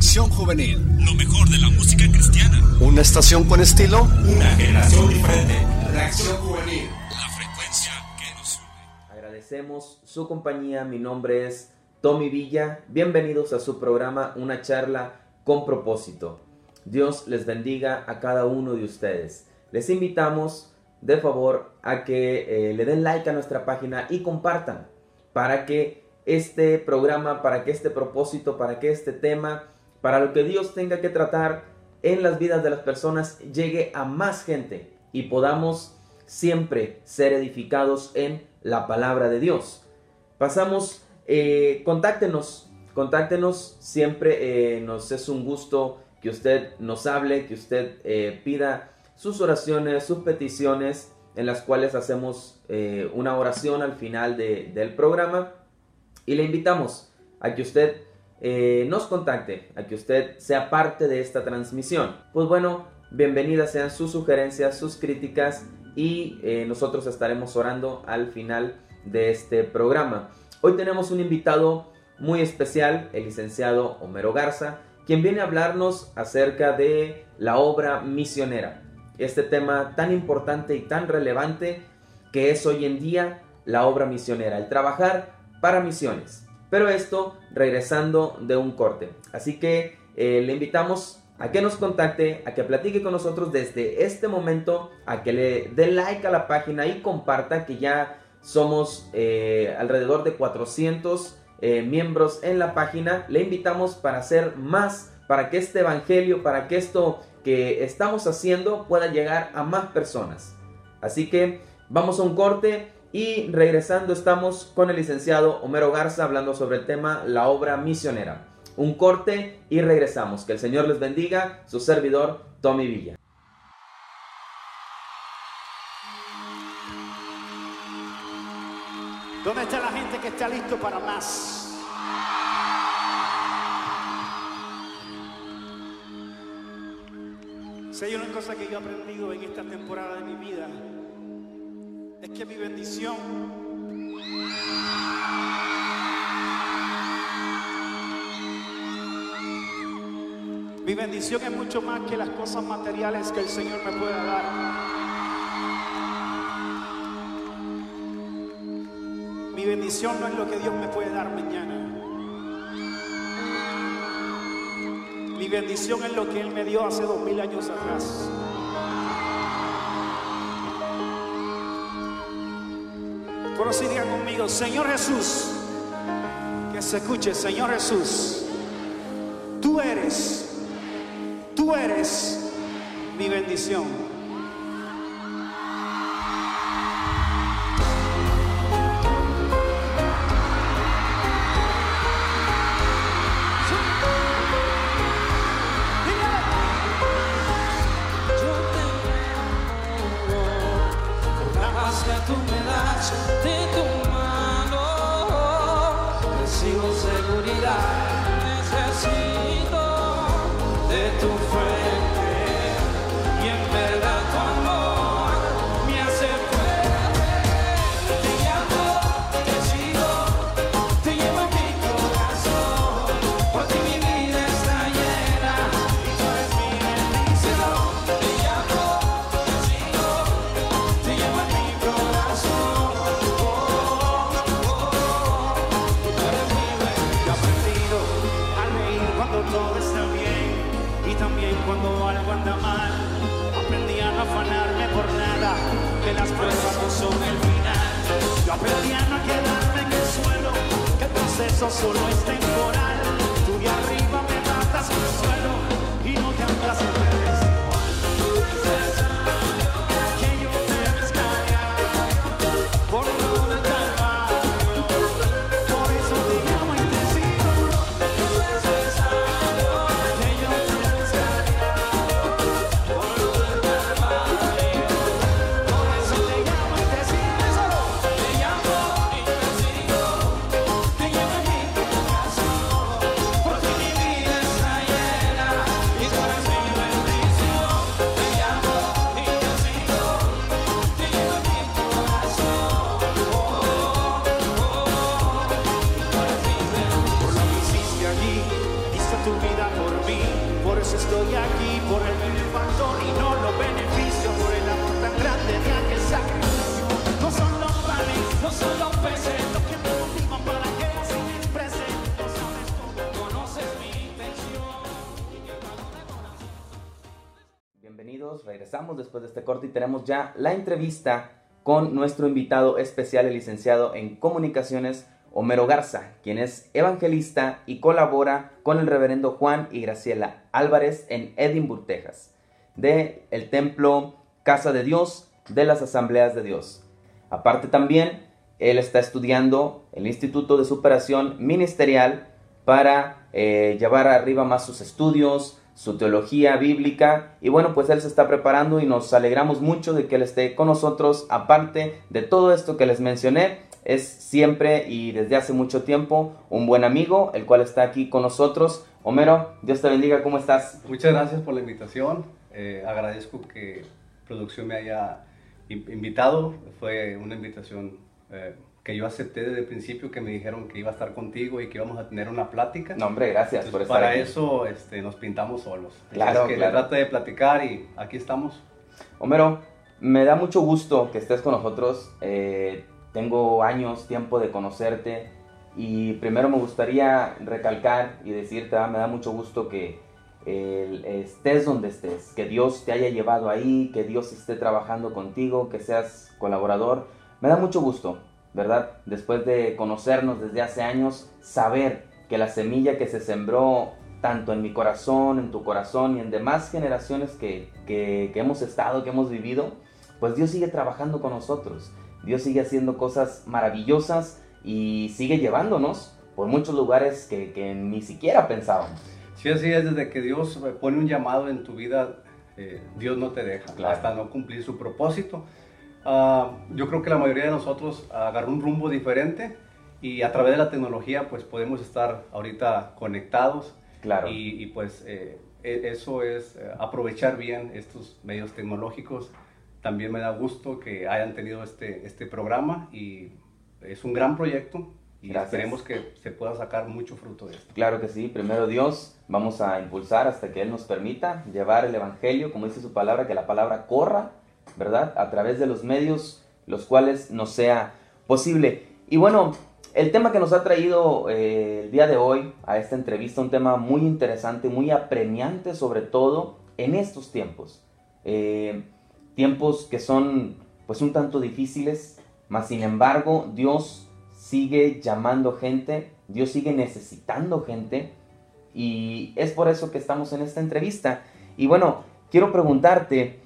Reacción Juvenil. Lo mejor de la música cristiana. Una estación con estilo. Una generación diferente. Reacción Juvenil. La frecuencia que nos une. Agradecemos su compañía. Mi nombre es Tommy Villa. Bienvenidos a su programa Una charla con propósito. Dios les bendiga a cada uno de ustedes. Les invitamos de favor a que eh, le den like a nuestra página y compartan para que este programa, para que este propósito, para que este tema, para lo que Dios tenga que tratar en las vidas de las personas llegue a más gente y podamos siempre ser edificados en la palabra de Dios. Pasamos, eh, contáctenos, contáctenos, siempre eh, nos es un gusto que usted nos hable, que usted eh, pida sus oraciones, sus peticiones, en las cuales hacemos una oración al final de- del programa y le invitamos a que usted eh, nos contacte, a que usted sea parte de esta transmisión. Pues bueno, bienvenidas sean sus sugerencias, sus críticas y eh, nosotros estaremos orando al final de este programa. Hoy tenemos un invitado muy especial, el licenciado Homero Garza, quien viene a hablarnos acerca de la obra misionera. Este tema tan importante y tan relevante que es hoy en día la obra misionera, el trabajar para misiones. Pero esto regresando de un corte. Así que eh, le invitamos a que nos contacte, a que platique con nosotros desde este momento, a que le dé like a la página y comparta que ya somos eh, alrededor de 400 eh, miembros en la página. Le invitamos para hacer más, para que este evangelio, para que esto que estamos haciendo pueda llegar a más personas. Así que vamos a un corte y regresando estamos con el licenciado Homero Garza hablando sobre el tema la obra misionera. Un corte y regresamos. Que el Señor les bendiga. Su servidor Tommy Villa. ¿Dónde está la gente que está listo para más? Si hay una cosa que yo he aprendido en esta temporada de mi vida, es que mi bendición Mi bendición es mucho más que las cosas materiales que el Señor me pueda dar. Mi bendición no es lo que Dios me puede dar mañana. Mi bendición es lo que Él me dio hace dos mil años atrás. Por si diga conmigo, Señor Jesús, que se escuche, Señor Jesús, tú eres, tú eres mi bendición. Yo aprendí a no quedarme en el suelo, que el proceso solo es temporal. Regresamos después de este corte y tenemos ya la entrevista con nuestro invitado especial, el licenciado en comunicaciones, Homero Garza, quien es evangelista y colabora con el reverendo Juan y Graciela Álvarez en Edinburgh, Texas, de el templo Casa de Dios de las Asambleas de Dios. Aparte también, él está estudiando el Instituto de Superación Ministerial para eh, llevar arriba más sus estudios, su teología bíblica y bueno, pues él se está preparando y nos alegramos mucho de que él esté con nosotros, aparte de todo esto que les mencioné, es siempre y desde hace mucho tiempo un buen amigo, el cual está aquí con nosotros. Homero, Dios te bendiga, ¿cómo estás? Muchas gracias por la invitación, eh, agradezco que producción me haya invitado, fue una invitación eh, que yo acepté desde el principio que me dijeron que iba a estar contigo y que íbamos a tener una plática. No, hombre, gracias por estar Para aquí. eso este, nos pintamos solos. Claro, que claro. trata de platicar y aquí estamos. Homero, me da mucho gusto que estés con nosotros. Eh, tengo años, tiempo de conocerte y primero me gustaría recalcar y decirte, ah, me da mucho gusto que eh, estés donde estés, que Dios te haya llevado ahí, que Dios esté trabajando contigo, que seas colaborador. Me da mucho gusto, ¿verdad? Después de conocernos desde hace años, saber que la semilla que se sembró tanto en mi corazón, en tu corazón y en demás generaciones que, que, que hemos estado, que hemos vivido, pues Dios sigue trabajando con nosotros. Dios sigue haciendo cosas maravillosas y sigue llevándonos por muchos lugares que, que ni siquiera pensábamos. Sí, así es, desde que Dios pone un llamado en tu vida, eh, Dios no te deja Claro. hasta no cumplir su propósito. Ah, yo creo que la mayoría de nosotros agarró un rumbo diferente y a través de la tecnología pues podemos estar ahorita conectados Claro. y, y, pues eh, e- eso es eh, aprovechar bien estos medios tecnológicos. También me da gusto que hayan tenido este, este programa y es un gran proyecto y Gracias. esperemos que se pueda sacar mucho fruto de esto. Claro que sí, primero Dios, vamos a impulsar hasta que Él nos permita llevar el Evangelio, como dice su palabra, que la palabra corra, ¿verdad? A través de los medios, los cuales nos sea posible. Y bueno, el tema que nos ha traído eh, el día de hoy a esta entrevista, un tema muy interesante, muy apremiante sobre todo en estos tiempos. Eh, tiempos que son pues un tanto difíciles, mas sin embargo Dios sigue llamando gente, Dios sigue necesitando gente y es por eso que estamos en esta entrevista. Y bueno, quiero preguntarte,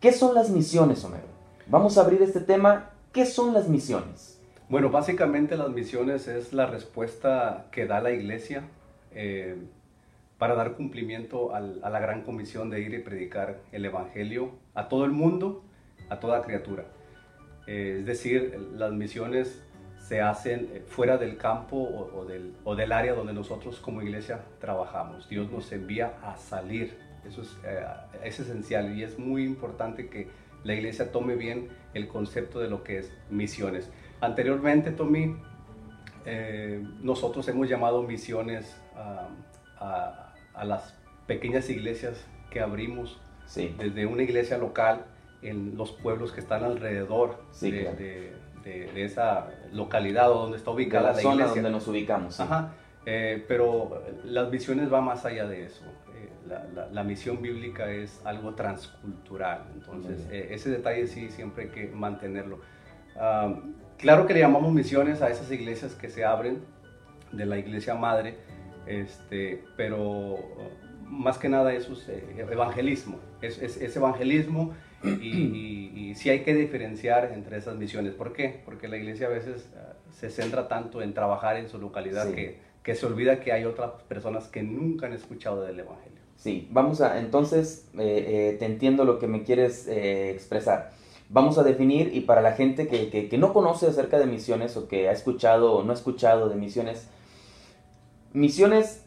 ¿qué son las misiones, Homero? Vamos a abrir este tema, ¿qué son las misiones? Bueno, básicamente las misiones es la respuesta que da la iglesia eh, para dar cumplimiento a la gran comisión de ir y predicar el Evangelio a todo el mundo, a toda criatura. Eh, es decir, las misiones se hacen eh, fuera del campo o del área donde nosotros como iglesia trabajamos. Dios nos envía a salir. Eso es, eh, es esencial y es muy importante que la iglesia tome bien el concepto de lo que es misiones. Anteriormente, Tommy, eh, nosotros hemos llamado misiones a, a- a las pequeñas iglesias que abrimos Sí, desde una iglesia local en los pueblos que están alrededor Sí, de, claro. de- de- de esa localidad o donde está ubicada la la, zona iglesia. donde nos ubicamos. sí. Ajá, eh, pero las misiones van más allá de eso. La, la- la misión bíblica es algo transcultural, entonces eh, ese detalle sí siempre hay que mantenerlo. Ah, claro que le llamamos misiones a esas iglesias que se abren de la iglesia madre, este, pero uh, más que nada eso es eh, evangelismo, es, es- es evangelismo y, y, y sí hay que diferenciar entre esas misiones. ¿Por qué? Porque la iglesia a veces ah, se centra tanto en trabajar en su localidad Sí. que, que se olvida que hay otras personas que nunca han escuchado del evangelio. Sí, vamos a, entonces, eh, eh, te entiendo lo que me quieres eh, expresar. Vamos a definir, y para la gente que, que- que no conoce acerca de misiones o que ha escuchado o no ha escuchado de misiones, misiones,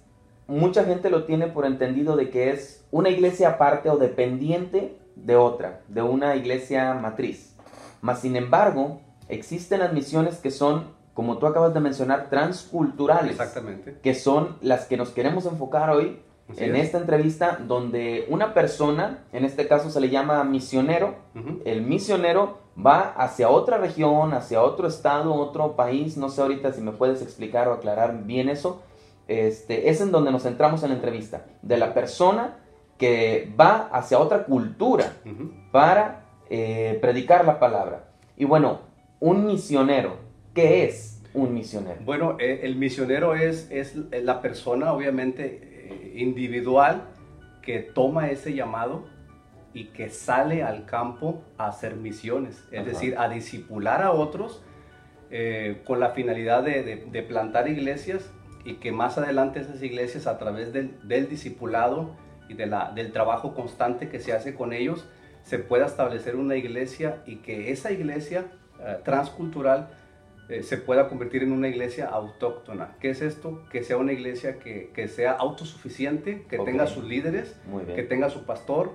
mucha gente lo tiene por entendido de que es una iglesia aparte o dependiente de otra, de una iglesia matriz. Mas, sin embargo, existen las misiones que son, como tú acabas de mencionar, transculturales Exactamente. que son las que nos queremos enfocar hoy Así en es. esta entrevista, donde una persona, en este caso se le llama misionero, Ujú. el misionero va hacia otra región, hacia otro estado, otro país, no sé ahorita si me puedes explicar o aclarar bien eso, este, es en donde nos centramos en la entrevista, de la persona que va hacia otra cultura Ujú. para eh, predicar la palabra. Y bueno, un misionero, ¿qué es un misionero? Bueno, eh, el misionero es, es la persona, obviamente, individual que toma ese llamado y que sale al campo a hacer misiones, es Ajá. decir, a discipular a otros eh, con la finalidad de, de- de plantar iglesias y que más adelante esas iglesias a través del, del discipulado y de la, del trabajo constante que se hace con ellos, se pueda establecer una iglesia y que esa iglesia eh, transcultural eh, se pueda convertir en una iglesia autóctona. ¿Qué es esto? Que sea una iglesia que, que sea autosuficiente, que Ok. tenga sus líderes, que tenga su pastor,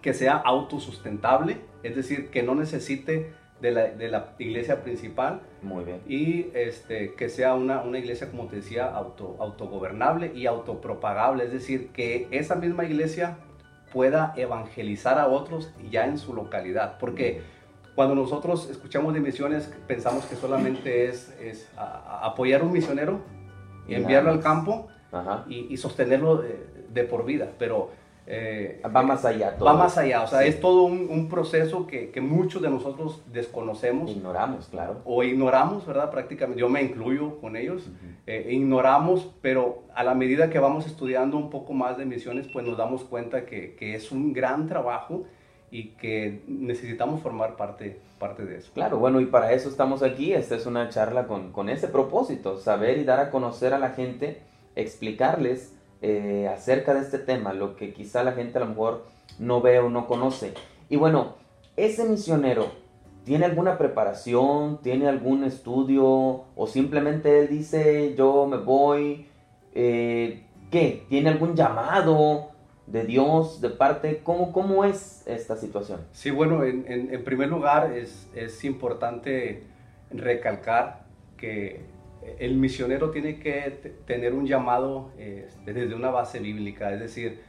que sea autosustentable, es decir, que no necesite de la, de la iglesia principal Muy bien. y este, que sea una, una iglesia, como te decía, auto, autogobernable y autopropagable, es decir, que esa misma iglesia pueda evangelizar a otros ya en su localidad, porque cuando nosotros escuchamos de misiones pensamos que solamente es, es a- a apoyar a un misionero, Y enviarlo al campo y, y sostenerlo de, de por vida, pero eh, Va más allá todo. va más allá, o sea, Sí. es todo un, un proceso que, que muchos de nosotros desconocemos Ignoramos, claro. o ignoramos, ¿verdad? Prácticamente, yo me incluyo con ellos, eh, ignoramos, pero a la medida que vamos estudiando un poco más de misiones, pues nos damos cuenta que, que es un gran trabajo y que necesitamos formar parte, parte de eso. Claro, bueno, y para eso estamos aquí. Esta es una charla con, con ese propósito, saber y dar a conocer a la gente, explicarles eh, acerca de este tema, lo que quizá la gente a lo mejor no ve o no conoce. Y bueno, ese misionero, ¿tiene alguna preparación? ¿Tiene algún estudio? ¿O simplemente él dice, yo me voy? Eh, ¿Qué? ¿Tiene algún llamado de Dios, de parte? ¿Cómo, cómo es esta situación? Sí, bueno, en, en- en primer lugar es, es importante recalcar que el misionero tiene que tener un llamado eh, desde una base bíblica, es decir,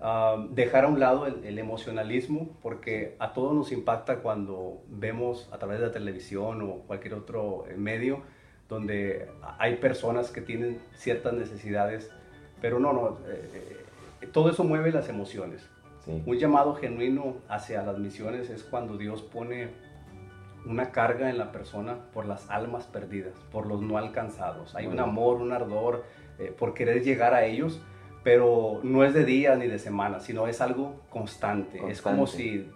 ah, dejar a un lado el, el emocionalismo, porque a todos nos impacta cuando vemos a través de la televisión o cualquier otro eh, medio donde hay personas que tienen ciertas necesidades, pero no, no, eh, eh, todo eso mueve las emociones. Sí. Un llamado genuino hacia las misiones es cuando Dios pone una carga en la persona por las almas perdidas, por los no alcanzados. Hay un amor, un ardor eh, por querer llegar a ellos, pero no es de día ni de semana, sino es algo constante. Es como si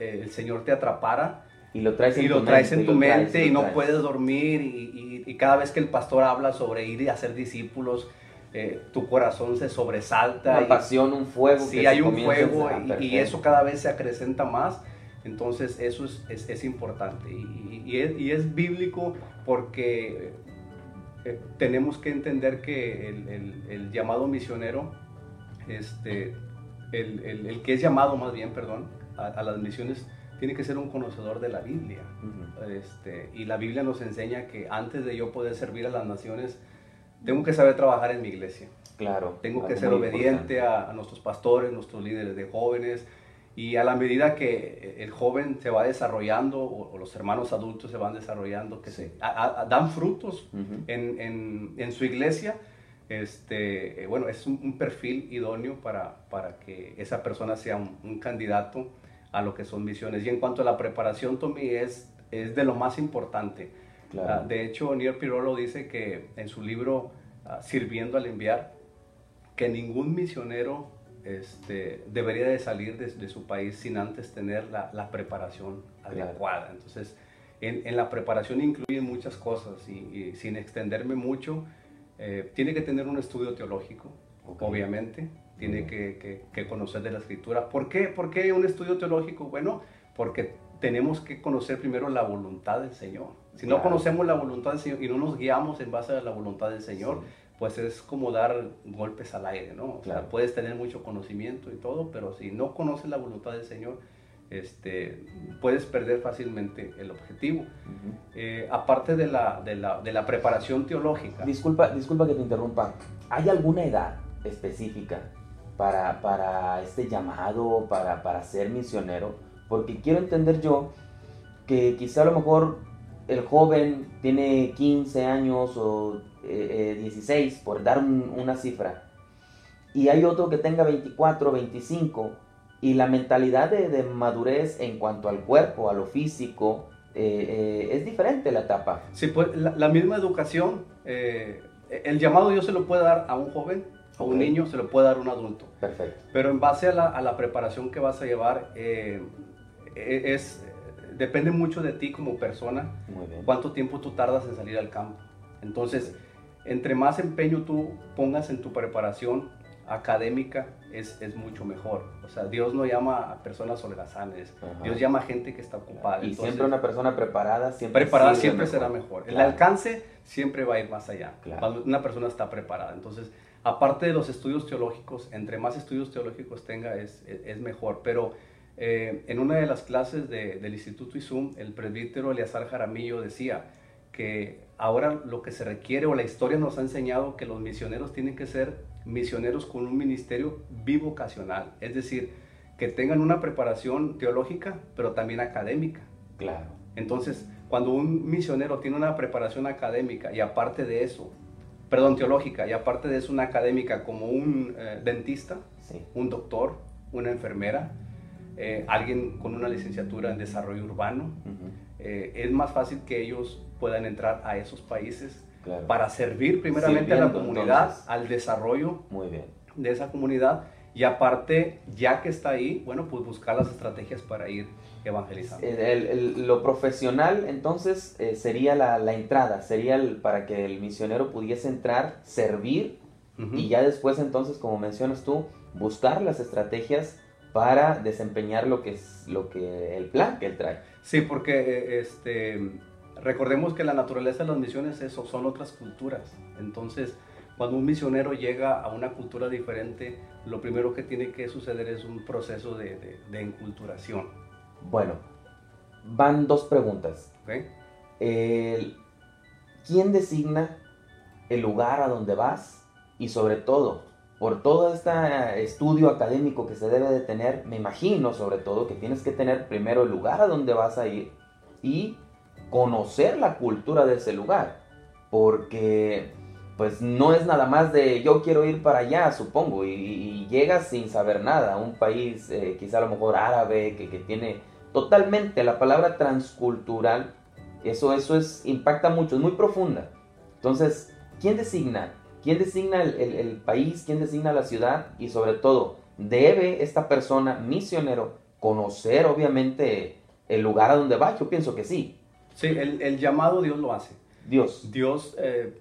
eh, el Señor te atrapara Y lo traes en y tu lo traes mente, en tu lo traes, mente y no puedes dormir y, y- y cada vez que el pastor habla sobre ir y hacer discípulos, eh, tu corazón se sobresalta. Una y- pasión, un fuego. Sí, que hay un fuego y- eso cada vez se acrecenta más. Entonces eso es, es- es importante y, es, y es bíblico porque eh, tenemos que entender que el, el- el llamado misionero, este, el, que es llamado más bien, perdón, a, a las misiones, tiene que ser un conocedor de la Biblia. Este, y la Biblia nos enseña que antes de yo poder servir a las naciones, tengo que saber trabajar en mi iglesia. Claro. Tengo que ser obediente a, a nuestros pastores, nuestros líderes de jóvenes. Y a la medida que el joven se va desarrollando o, o los hermanos adultos se van desarrollando, que se, a- a- dan frutos Ujú. en, en- en su iglesia, este, eh, bueno, es un, un perfil idóneo para, para que esa persona sea un, un candidato a lo que son misiones. Y en cuanto a la preparación, Tommy, es, es de lo más importante. Claro. Ah, de hecho, Neil Pirolo dice que en su libro ah, Sirviendo al Enviar, que ningún misionero este, debería de salir de, de su país sin antes tener la, la preparación Claro. adecuada. Entonces, en, en la preparación incluyen muchas cosas y, y sin extenderme mucho, eh, tiene que tener un estudio teológico, Ok. obviamente, tiene que, que- que conocer de la escritura. ¿Por qué? ¿Por qué un estudio teológico? Bueno, porque tenemos que conocer primero la voluntad del Señor. Si no Claro. conocemos la voluntad del Señor y no nos guiamos en base a la voluntad del Señor, pues es como dar golpes al aire, ¿no? O sea, Claro. puedes tener mucho conocimiento y todo, pero si no conoces la voluntad del Señor, este, puedes perder fácilmente el objetivo. Ujú. Eh, aparte de la, de, la, de la preparación teológica, Disculpa, disculpa que te interrumpa. ¿Hay alguna edad específica para, para este llamado, para, para ser misionero? Porque quiero entender yo que quizá a lo mejor el joven tiene 15 años o eh, eh, 16, por dar un- una cifra, y hay otro que tenga 24, 25 y la mentalidad de, de madurez en cuanto al cuerpo, a lo físico, eh, eh, es diferente la etapa. Sí, pues la, la misma educación, eh, el llamado Dios se lo puede dar a un joven, a un Ok. niño, se lo puede dar a un adulto. Perfecto. Pero en base a la, a la preparación que vas a llevar, eh, es, depende mucho de ti como persona, cuánto tiempo tú tardas en salir al campo. Entonces, entre más empeño tú pongas en tu preparación académica, es, es mucho mejor. O sea, Dios no llama a personas holgazanes, Ajá. Dios llama a gente que está ocupada. Y Entonces, siempre una persona preparada siempre preparada siempre mejor. será mejor. El alcance siempre va a ir más allá. Claro. Cuando una persona está preparada. Entonces, aparte de los estudios teológicos, entre más estudios teológicos tenga es, es, es mejor. Pero eh, en una de las clases de- del Instituto ISUM, el presbítero Eleazar Jaramillo decía que ahora lo que se requiere o la historia nos ha enseñado que los misioneros tienen que ser misioneros con un ministerio bivocacional. Es decir, que tengan una preparación teológica, pero también académica. Claro. Entonces, cuando un misionero tiene una preparación académica y aparte de eso, perdón, teológica, y aparte de eso una académica como un eh, dentista, Sí. un doctor, una enfermera, eh, alguien con una licenciatura en desarrollo urbano, eh, es más fácil que ellos puedan entrar a esos países Claro. para servir primeramente a la comunidad, entonces. al desarrollo Muy bien. de esa comunidad y aparte, ya que está ahí, bueno, pues buscar las estrategias para ir evangelizando. El- el- el- lo profesional entonces eh, sería la, la entrada, sería para que el misionero pudiese entrar, servir y ya después entonces, como mencionas tú, buscar las estrategias para desempeñar lo que es lo que el plan que él trae. Sí, porque eh, este, recordemos que la naturaleza de las misiones eso, son otras culturas. Entonces, cuando un misionero llega a una cultura diferente, lo primero que tiene que suceder es un proceso de, de, de enculturación. Bueno, van dos preguntas. ¿Quién designa el lugar a donde vas? Y sobre todo, por todo este estudio académico que se debe de tener, me imagino sobre todo que tienes que tener primero el lugar a donde vas a ir y conocer la cultura de ese lugar. Porque pues no es nada más de yo quiero ir para allá, supongo, y, y llegas sin saber nada a un país eh, quizá a lo mejor árabe que, que tiene totalmente la palabra transcultural, eso, eso es, impacta mucho, es muy profunda. Entonces, ¿quién designa? ¿Quién designa el, el- el país? ¿Quién designa la ciudad? Y sobre todo, ¿debe esta persona, misionero, conocer obviamente el lugar a donde va? Yo pienso que sí. Sí, el, el llamado Dios lo hace. Dios. Dios eh,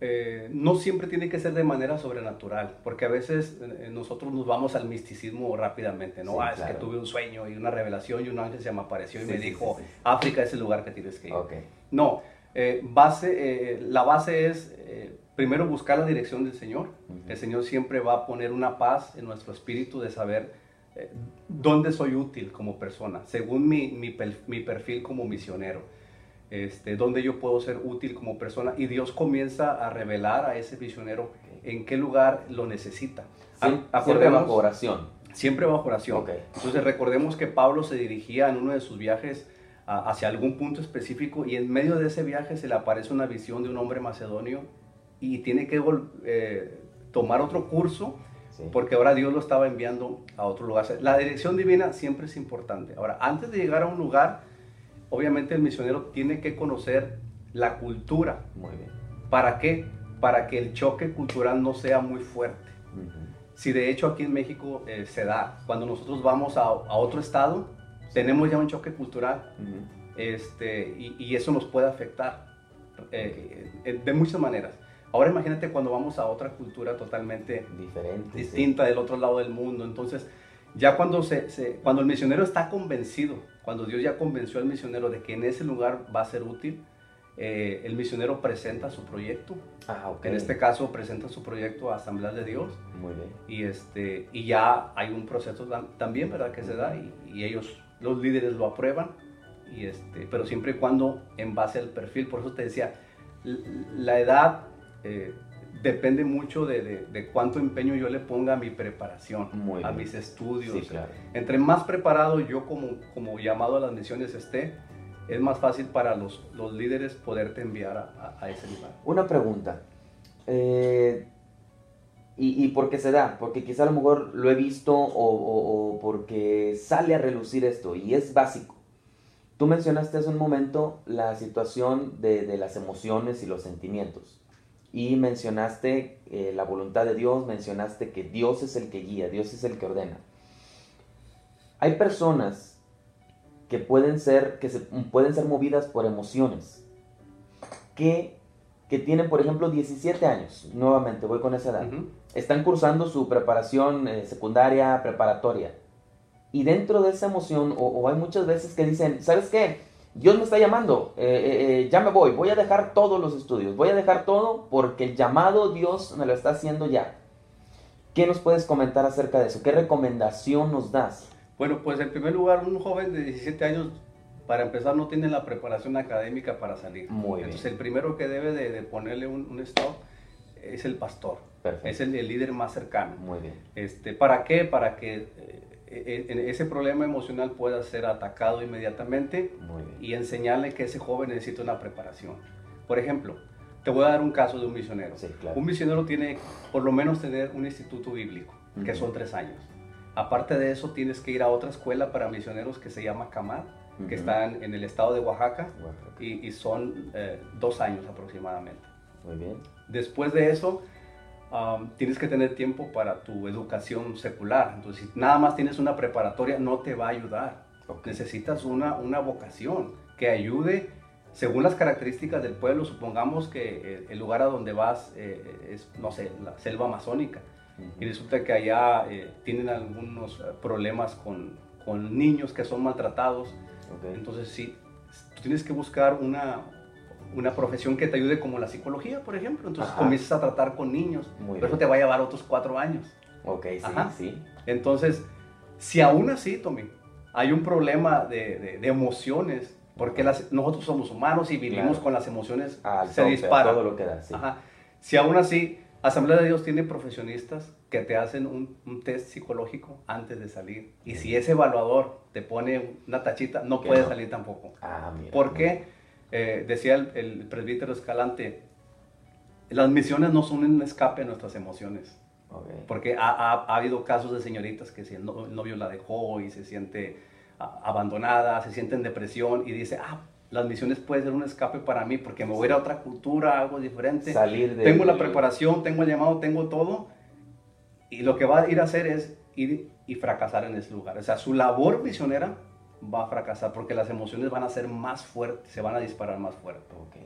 eh, no siempre tiene que ser de manera sobrenatural, porque a veces eh, nosotros nos vamos al misticismo rápidamente, ¿no? Sí, ah, es claro. que tuve un sueño y una revelación y un ángel se me apareció y Sí, me sí, dijo. África es el lugar que tienes que ir. Ok. No, eh, base, eh, la base es eh, primero buscar la dirección del Señor. El Señor siempre va a poner una paz en nuestro espíritu de saber eh, dónde soy útil como persona, según mi, mi, perfil como misionero. Este, dónde yo puedo ser útil como persona y Dios comienza a revelar a ese misionero en qué lugar lo necesita. Siem- Ac- siempre bajo oración. Siempre bajo oración. Ok. Entonces recordemos que Pablo se dirigía en uno de sus viajes a- hacia algún punto específico y en medio de ese viaje se le aparece una visión de un hombre macedonio y tiene que eh, tomar otro curso Sí. porque ahora Dios lo estaba enviando a otro lugar. La dirección divina siempre es importante. Ahora, antes de llegar a un lugar, obviamente el misionero tiene que conocer la cultura. Muy bien. ¿Para qué? Para que el choque cultural no sea muy fuerte. Si de hecho aquí en México eh, se da, cuando nosotros vamos a, a otro estado, tenemos ya un choque cultural este, y, y eso nos puede afectar eh, de muchas maneras. Ahora imagínate cuando vamos a otra cultura totalmente Diferente. sí. distinta del otro lado del mundo. Entonces, ya cuando, se, se- cuando el misionero está convencido, cuando Dios ya convenció al misionero de que en ese lugar va a ser útil, eh, el misionero presenta su proyecto. Ah, ok. En este caso, presenta su proyecto a Asamblea de Dios Muy bien. y, este, y ya hay un proceso tam- también, ¿verdad? Que se da y, y ellos, los líderes lo aprueban, y este, pero siempre y cuando en base al perfil, por eso te decía, la edad eh, depende mucho de, de- de cuánto empeño yo le ponga a mi preparación, Muy a bien. mis estudios. Sí, claro. Entre más preparado yo como, como llamado a las misiones esté, es más fácil para los, los líderes poderte enviar a, a- a ese lugar. Una pregunta. Eh, y, y por qué se da, porque quizá a lo mejor lo he visto o, o- o porque sale a relucir esto y es básico. Tú mencionaste hace un momento la situación de, de las emociones y los sentimientos. Y mencionaste eh, la voluntad de Dios, mencionaste que Dios es el que guía, Dios es el que ordena. Hay personas que pueden ser, que se, pueden ser movidas por emociones, que, que tienen, por ejemplo, 17 años, nuevamente voy con esa edad, están cursando su preparación eh, secundaria, preparatoria, y dentro de esa emoción, o, o hay muchas veces que dicen, ¿sabes qué? Dios me está llamando, eh, eh, eh, ya me voy, voy a dejar todos los estudios, voy a dejar todo porque el llamado Dios me lo está haciendo ya. ¿Qué nos puedes comentar acerca de eso? ¿Qué recomendación nos das? Bueno, pues en primer lugar, un joven de 17 años, para empezar, no tiene la preparación académica para salir. Muy bien. Entonces, el primero que debe de, de ponerle un, un stop es el pastor. Perfecto. Es el, el líder más cercano. Muy bien. Este, ¿Para qué? Para que eh, ese problema emocional pueda ser atacado inmediatamente y enseñarle que ese joven necesita una preparación. Por ejemplo, te voy a dar un caso de un misionero. Sí, claro. Un misionero tiene por lo menos tener un instituto bíblico, que Ujú. son tres años. Aparte de eso, tienes que ir a otra escuela para misioneros que se llama CAMAD, Ujú. que está en, en el estado de Oaxaca, Oaxaca. y, y son eh, dos años aproximadamente. Muy bien. Después de eso, um, tienes que tener tiempo para tu educación secular. Entonces, si nada más tienes una preparatoria, no te va a ayudar. Ok. Necesitas una, una vocación que ayude según las características del pueblo. Supongamos que eh, el lugar a donde vas eh, es, no sé, la selva amazónica. Y resulta que allá eh, tienen algunos eh, problemas con, con niños que son maltratados. Ok. Entonces, sí, tú tienes que buscar una, una profesión que te ayude como la psicología, por ejemplo. Entonces Ajá. comienzas a tratar con niños. Muy Pero eso bien. te va a llevar otros cuatro años. Ok, sí, Ajá. sí. Entonces, si aún así, Tommy, hay un problema de, de- de emociones, porque las- nosotros somos humanos y vivimos Claro. con las emociones, Al se dispara. todo lo que da, sí. Ajá. Si aún así, Asamblea de Dios tiene profesionistas que te hacen un, un test psicológico antes de salir. Y si ese evaluador te pone una tachita, no puedes no. salir tampoco. Ah, mira. ¿Por qué? Eh, decía el, el presbítero Escalante, las misiones no son un escape de nuestras emociones. Porque ha, ha- ha habido casos de señoritas que si el no- el novio la dejó y se siente abandonada, se siente en depresión y dice, ah, las misiones pueden ser un escape para mí porque me voy a a otra cultura, algo diferente. Salir de... Tengo la preparación, tengo el llamado, tengo todo. Y lo que va a ir a hacer es ir y fracasar en ese lugar. O sea, su labor misionera va a fracasar porque las emociones van a ser más fuertes, se van a disparar más fuerte. Ok.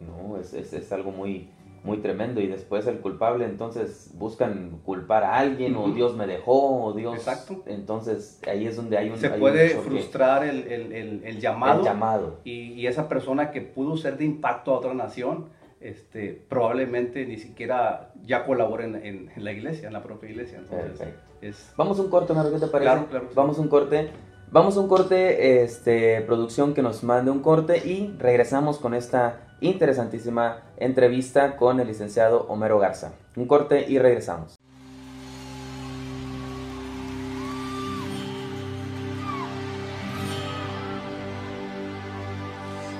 No, es, es, es algo muy, muy tremendo. Y después el culpable, entonces buscan culpar a alguien, o Ujú. Dios me dejó, o Dios. Exacto. Entonces ahí es donde hay un. Se hay un puede choque. frustrar el, el- el- el llamado. El llamado. y, y esa persona que pudo ser de impacto a otra nación, este, probablemente ni siquiera ya colabora en, en- en la iglesia, en la propia iglesia. Entonces, es, Vamos a un corte, Mario, ¿qué te parece? Claro, claro sí. Vamos a un corte. Vamos a un corte, este, producción que nos mande un corte y regresamos con esta interesantísima entrevista con el licenciado Homero Garza. Un corte y regresamos.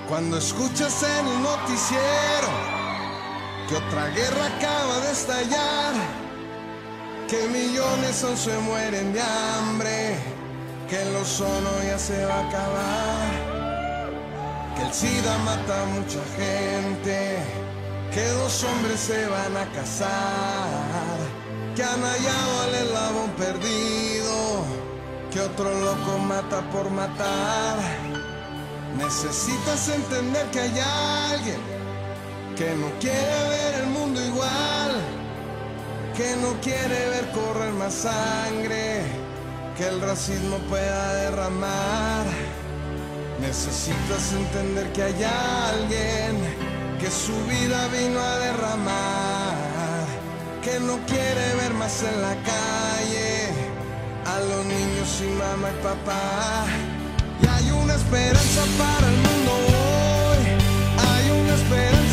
Cuando escuchas en un noticiero que otra guerra acaba de estallar, que millones aún se mueren de hambre, que el ozono ya se va a acabar, que el SIDA mata a mucha gente, que dos hombres se van a casar, que han hallado al eslabón perdido, que otro loco mata por matar. Necesitas entender que hay alguien que no quiere ver el mundo igual, que no quiere ver correr más sangre, que el racismo pueda derramar. Necesitas entender que hay alguien que su vida vino a derramar, que no quiere ver más en la calle a los niños sin mamá y papá. Y hay una esperanza para el mundo hoy. Hay una esperanza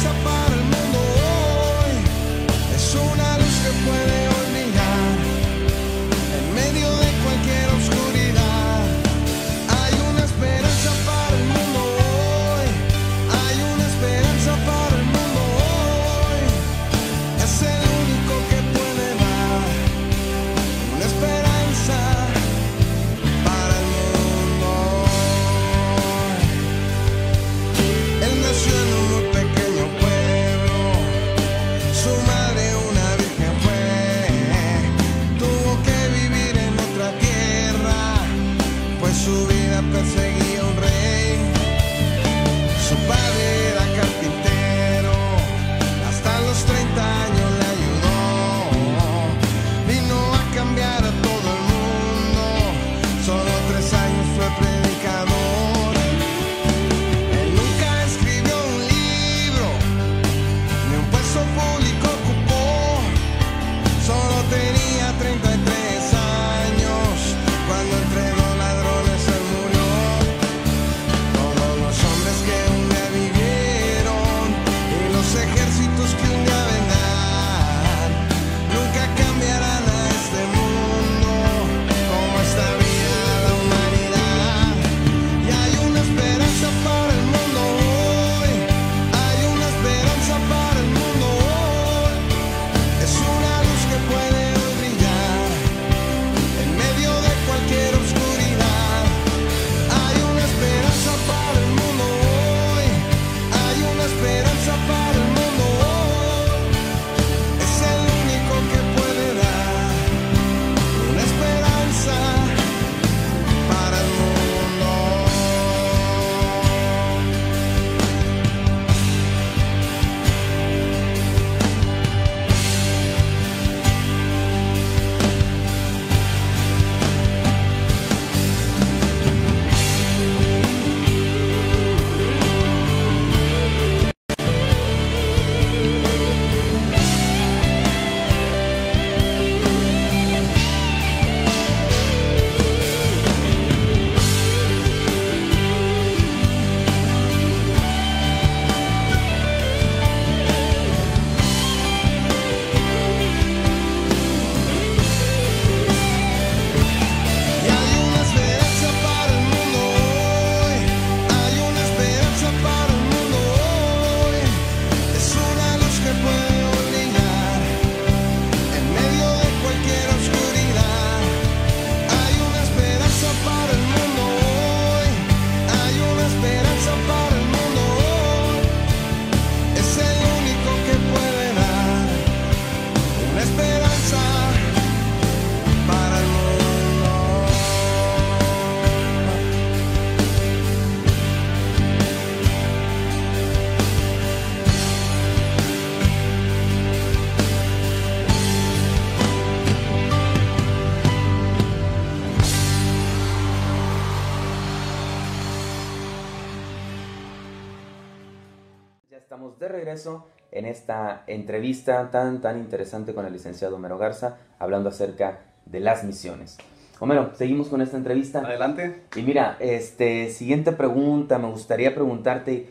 esta entrevista tan, tan interesante con el licenciado Homero Garza, hablando acerca de las misiones. Homero, seguimos con esta entrevista. Adelante. Y mira, este, siguiente pregunta, me gustaría preguntarte,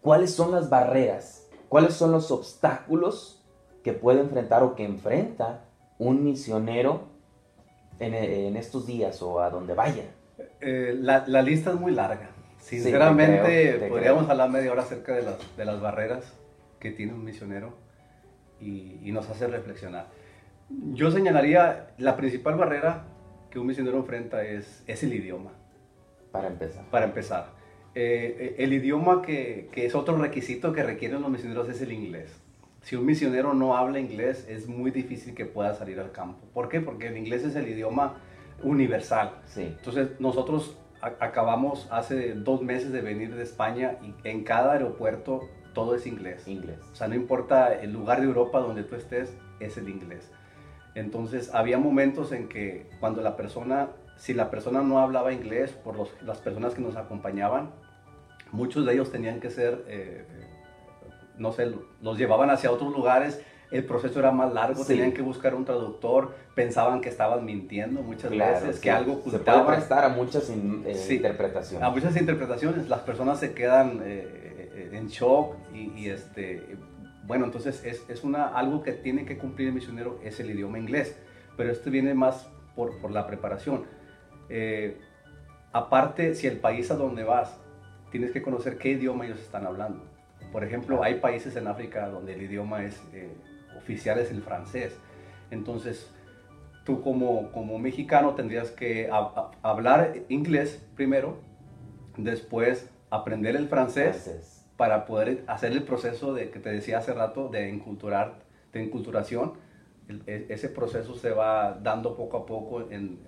¿cuáles son las barreras? ¿Cuáles son los obstáculos que puede enfrentar o que enfrenta un misionero en, en estos días o a donde vaya? Eh, la, la lista es muy larga. Sí, te Sinceramente, creo, te podríamos creo. hablar media hora acerca de las, de las barreras que tiene un misionero y, y nos hace reflexionar. Yo señalaría la principal barrera que un misionero enfrenta es, es el idioma, Para empezar. para empezar. Eh, eh, el idioma que, que es otro requisito que requieren los misioneros es el inglés. Si un misionero no habla inglés, es muy difícil que pueda salir al campo. ¿Por qué? Porque el inglés es el idioma universal. Sí. Entonces nosotros acabamos hace dos meses de venir de España y en cada aeropuerto todo es inglés. Inglés. O sea, no importa el lugar de Europa donde tú estés, es el inglés. Entonces había momentos en que cuando la persona, si la persona no hablaba inglés, por los- las personas que nos acompañaban, muchos de ellos tenían que ser, eh, no sé, los llevaban hacia otros lugares. El proceso era más largo, Sí. tenían que buscar un traductor, pensaban que estaban mintiendo muchas Claro, veces, sí. que algo Se puede ocultaban. prestar a muchas in- eh, Sí. interpretaciones. A muchas interpretaciones, las personas se quedan eh, en shock y, y, este, bueno, entonces es, es una, algo que tiene que cumplir el misionero es el idioma inglés, pero esto viene más por, por la preparación. Eh, aparte, si el país a donde vas, tienes que conocer qué idioma ellos están hablando. Por ejemplo, hay países en África donde el idioma es, eh, oficial es el francés. Entonces, tú como, como mexicano tendrías que ha- ha- hablar inglés primero, después aprender el francés Francés. Para poder hacer el proceso de que te decía hace rato de enculturar, de enculturación. El- e- ese proceso se va dando poco a poco en,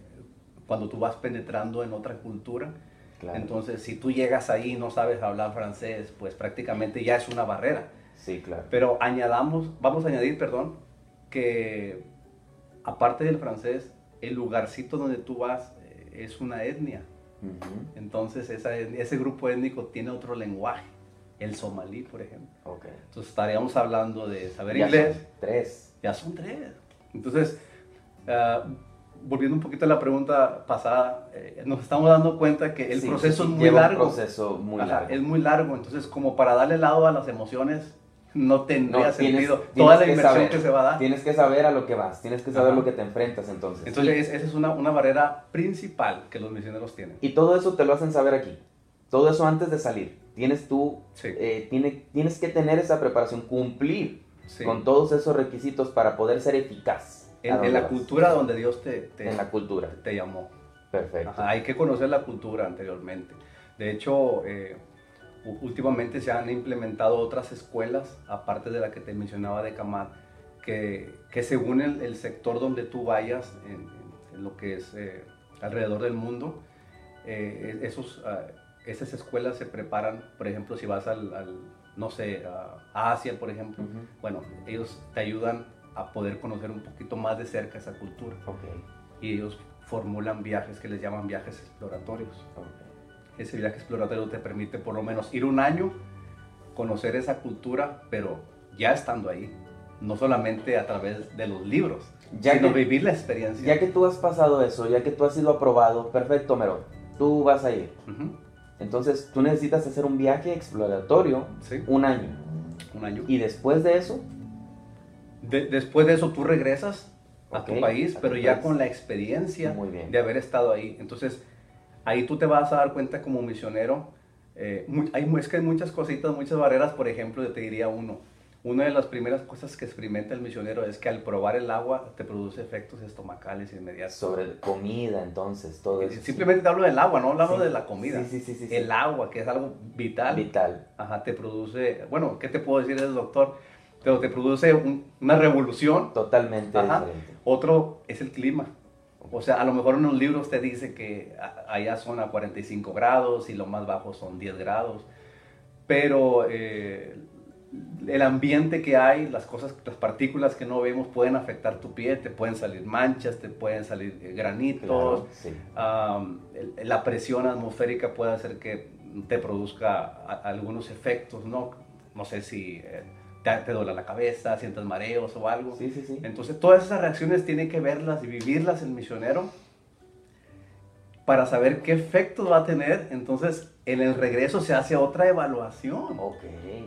cuando tú vas penetrando en otra cultura. Claro. Entonces, si tú llegas ahí y no sabes hablar francés, pues prácticamente ya es una barrera. Sí, claro. Pero añadamos, vamos a añadir, perdón, que aparte del francés, el lugarcito donde tú vas eh, es una etnia. Entonces esa ese grupo étnico tiene otro lenguaje, el somalí, por ejemplo. Ok. Entonces estaríamos hablando de saber Ya inglés, son tres. ya son tres. Entonces, ah, volviendo un poquito a la pregunta pasada, eh, nos estamos dando cuenta que el Sí, proceso sí, es muy largo. Un proceso muy Ajá, largo. Es muy largo, entonces como para darle lado a las emociones no tendría No, sentido tienes toda la que inversión saber. que se va a dar. Tienes que saber a lo que vas, tienes que saber Ajá. lo que te enfrentas entonces. Entonces es- esa es una, una barrera principal que los misioneros tienen. y todo eso te lo hacen saber aquí. Todo eso antes de salir. Tienes tú, Sí. eh, tiene- tienes que tener esa preparación, cumplir Sí. con todos esos requisitos para poder ser eficaz. En, en la vas. cultura donde Dios te, te, En la cultura. te llamó. Perfecto. Ajá, hay que conocer la cultura anteriormente. De hecho, eh, últimamente se han implementado otras escuelas, aparte de la que te mencionaba de Camat, que, que según el, el sector donde tú vayas, en, en lo que es eh, alrededor del mundo, eh, esos, ah, esas escuelas se preparan, por ejemplo, si vas al, al, no sé, a Asia, por ejemplo, Ujú. bueno, ellos te ayudan a poder conocer un poquito más de cerca esa cultura Ok, y ellos formulan viajes que les llaman viajes exploratorios. ok. Ese viaje exploratorio te permite por lo menos ir un año, conocer esa cultura, pero ya estando ahí, no solamente a través de los libros, Ya sino que- vivir la experiencia. Ya que tú has pasado eso, ya que tú has sido aprobado, perfecto, Mero, tú vas a ir. Entonces, tú necesitas hacer un viaje exploratorio Sí, un año. un año. Y después de eso, De- después de eso tú regresas a tu país, a tu pero ya país. con la experiencia de haber estado ahí. Entonces, ahí tú te vas a dar cuenta como misionero. eh, hay, es que hay muchas cositas, muchas barreras. Por ejemplo, yo te diría uno. Una de las primeras cosas que experimenta el misionero es que al probar el agua te produce efectos estomacales inmediatos. sobre comida, entonces, todo eso. Simplemente te hablo del agua, no hablo Sí. de la comida. Sí, sí, sí. El agua, que es algo vital. Vital. Ajá, te produce, bueno, ¿qué te puedo decir el doctor? Pero te produce un- una revolución Totalmente Ajá. diferente. Otro es el clima. O sea, a lo mejor en los libros te dice que allá son a 45 grados y lo más bajo son 10 grados. Pero eh, el ambiente que hay, las cosas, las partículas que no vemos pueden afectar tu piel, te pueden salir manchas, te pueden salir eh, granitos. Claro, sí. La presión atmosférica puede hacer que te produzca a- algunos efectos, ¿no? no sé si eh, te, te duele la cabeza, sientes mareos o algo. Sí, sí, sí. Entonces todas esas reacciones tiene que verlas y vivirlas el misionero para saber qué efectos va a tener. Entonces en el regreso se hace otra evaluación. Ok,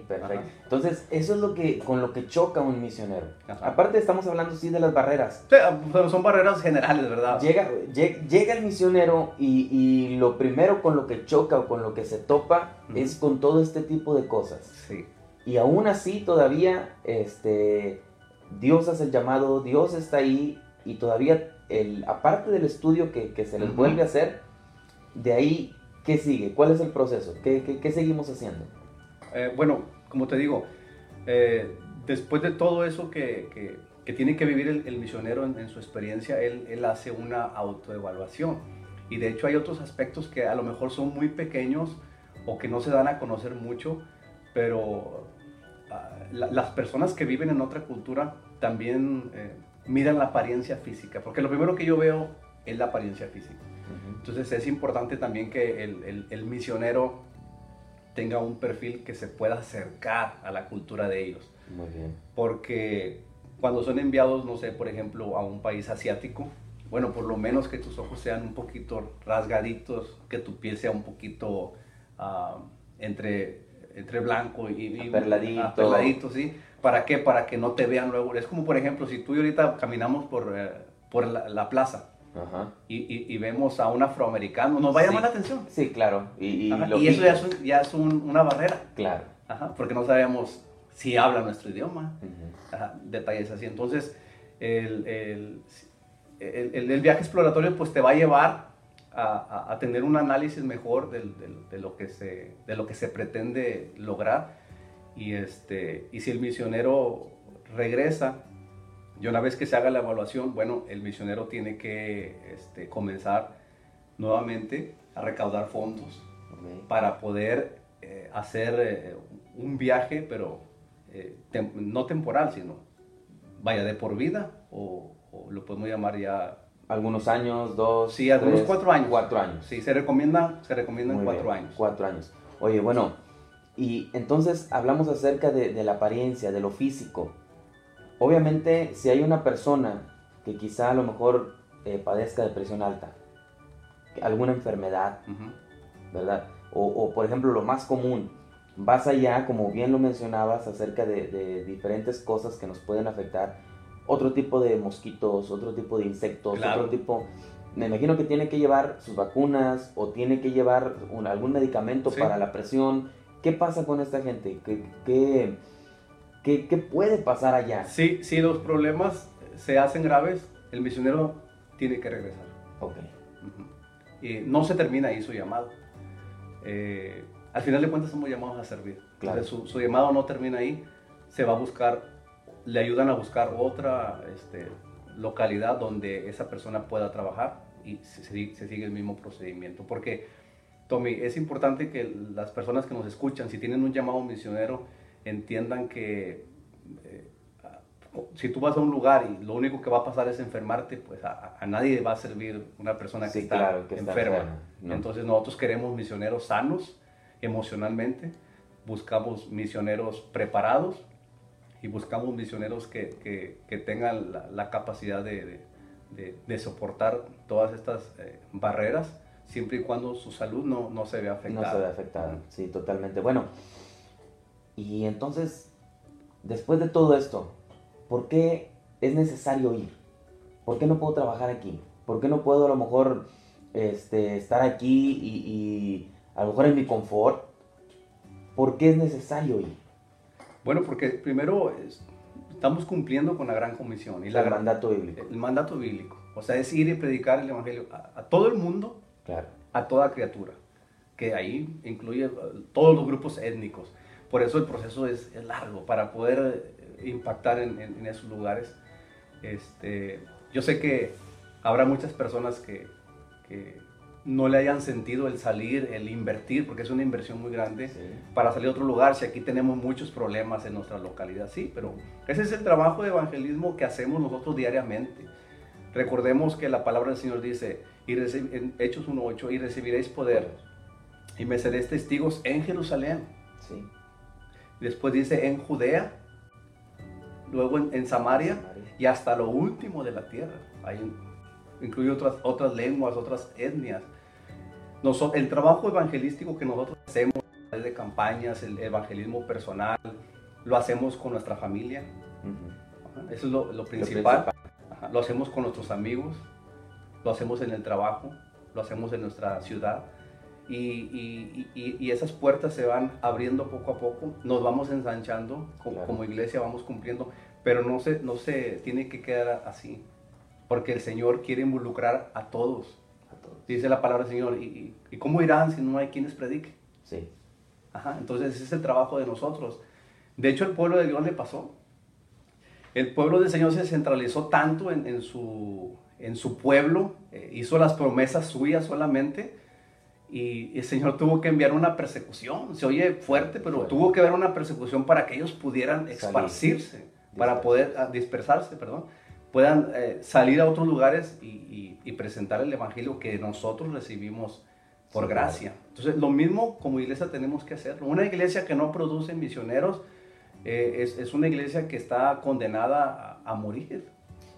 perfecto. Ajá. Entonces, eso es lo que con lo que choca un misionero. Ajá. Aparte estamos hablando sí de las barreras. Sí, pero son barreras generales, ¿verdad? Llega, lle- llega el misionero y, y lo primero con lo que choca o con lo que se topa Ujú. es con todo este tipo de cosas. Sí. Y aún así todavía este, Dios hace el llamado, Dios está ahí y todavía, el, aparte del estudio que, que se les vuelve a hacer, de ahí, ¿qué sigue? ¿Cuál es el proceso? ¿Qué, qué- qué seguimos haciendo? Eh, bueno, como te digo, eh, después de todo eso que, que- que tiene que vivir el, el misionero en, en su experiencia, él, él hace una autoevaluación. Y de hecho hay otros aspectos que a lo mejor son muy pequeños o que no se dan a conocer mucho, pero ah, la- las personas que viven en otra cultura también eh, miran la apariencia física, porque lo primero que yo veo es la apariencia física. Entonces es importante también que el, el- el misionero tenga un perfil que se pueda acercar a la cultura de ellos. Muy bien. Porque cuando son enviados, no sé, por ejemplo, a un país asiático, bueno, por lo menos que tus ojos sean un poquito rasgaditos, que tu piel sea un poquito ah, entre, entre blanco y, y Aperladito. aperladito, ¿sí? ¿Para qué? Para que no te vean luego. Es como, por ejemplo, si tú y ahorita caminamos por, eh, por la, la plaza Ajá. y, y- y vemos a un afroamericano, nos va a llamar Sí. la atención. Sí, claro. Y, lo eso ya es, un- ya es un- una barrera, Claro. Ajá, porque no sabemos si habla nuestro idioma. Ajá, detalles así. Entonces, el, el- el- el- el viaje exploratorio pues te va a llevar a, a- a tener un análisis mejor del- del- de, lo que se, de lo que se pretende lograr. Y, este, y si el misionero regresa, y una vez que se haga la evaluación, bueno, el misionero tiene que este, comenzar nuevamente a recaudar fondos para poder eh, hacer eh, un viaje, pero eh, tem- no temporal, sino vaya de por vida o, o lo podemos llamar ya. Algunos años, dos. Sí, algunos tres, cuatro años. Cuatro años. Sí, se recomienda, se recomiendan cuatro bien, años. Cuatro años. Oye, bueno, y entonces hablamos acerca de, de la apariencia, de lo físico. Obviamente, si hay una persona que quizá a lo mejor eh, padezca de presión alta, alguna enfermedad. ¿verdad? O, o, por ejemplo, lo más común, vas allá, como bien lo mencionabas, acerca de, de diferentes cosas que nos pueden afectar, otro tipo de mosquitos, otro tipo de insectos, Claro. otro tipo... Me imagino que tiene que llevar sus vacunas o tiene que llevar un- algún medicamento Sí. para la presión. ¿Qué pasa con esta gente? ¿Qué, qué, qué- qué puede pasar allá? Sí, si los problemas se hacen graves, el misionero tiene que regresar. Ok, Ujú. Y no se termina ahí su llamado. Eh, al final de cuentas somos llamados a servir. Claro. Entonces, su, su llamado no termina ahí. Se va a buscar, le ayudan a buscar otra este, localidad donde esa persona pueda trabajar y se, se- se sigue el mismo procedimiento. Porque, Tommy, es importante que las personas que nos escuchan, si tienen un llamado misionero, entiendan que eh, si tú vas a un lugar y lo único que va a pasar es enfermarte, pues a, a nadie va a servir una persona que Sí, está, claro, que está enferma. enferma, ¿no? Entonces nosotros queremos misioneros sanos emocionalmente, buscamos misioneros preparados y buscamos misioneros que, que- que tengan la, la capacidad de, de- de- de soportar todas estas eh, barreras, siempre y cuando su salud no, no se vea afectada. no se ve afectada, sí, totalmente. Bueno, y entonces, después de todo esto, ¿por qué es necesario ir? ¿Por qué no puedo trabajar aquí? ¿Por qué no puedo a lo mejor este, estar aquí y, y a lo mejor en mi confort? ¿Por qué es necesario ir? Bueno, porque primero es- estamos cumpliendo con la gran comisión y la El mandato bíblico. el mandato bíblico. O sea, es ir y predicar el evangelio a, a todo el mundo, Claro. a toda criatura, que ahí incluye eh, todos los grupos étnicos. Por eso el proceso es, es largo, para poder eh, impactar en, en- en esos lugares. Este, yo sé que habrá muchas personas que, que no le hayan sentido el salir, el invertir, porque es una inversión muy grande Sí. para salir a otro lugar si aquí tenemos muchos problemas en nuestra localidad. Sí, pero ese es el trabajo de evangelismo que hacemos nosotros diariamente. Recordemos que la palabra del Señor dice, y en Hechos 1.8, y recibiréis poder, y me seréis testigos en Jerusalén, Sí. después dice en Judea, luego en, en Samaria, Samaria. y hasta lo último de la tierra. Ahí incluye otras, otras lenguas, otras etnias. Noso- el trabajo evangelístico que nosotros hacemos de campañas, el evangelismo personal, lo hacemos con nuestra familia. Ujú. Ajá, Eso es lo, lo principal. principal. Ajá, Lo hacemos con nuestros amigos, lo hacemos en el trabajo, lo hacemos en nuestra ciudad. Y, y- y- y esas puertas se van abriendo poco a poco, nos vamos ensanchando, como, Claro. como iglesia vamos cumpliendo, pero no se, no se tiene que quedar así, porque el Señor quiere involucrar a todos. A todos. Dice la palabra del Señor, ¿y, cómo irán si no hay quienes prediquen? Sí. Ajá, entonces ese es el trabajo de nosotros. De hecho, el pueblo de Dios le pasó. El pueblo del Señor se centralizó tanto en, en su, en su pueblo, eh, hizo las promesas suyas solamente, y el Señor tuvo que enviar una persecución. Se oye fuerte, pero tuvo que haber una persecución para que ellos pudieran esparcirse, para poder ah, dispersarse, perdón, puedan eh, salir a otros lugares y, y- y presentar el Evangelio que nosotros recibimos por Sí, gracia. Entonces, lo mismo como iglesia tenemos que hacerlo. Una iglesia que no produce misioneros eh, es, es una iglesia que está condenada a, a morir.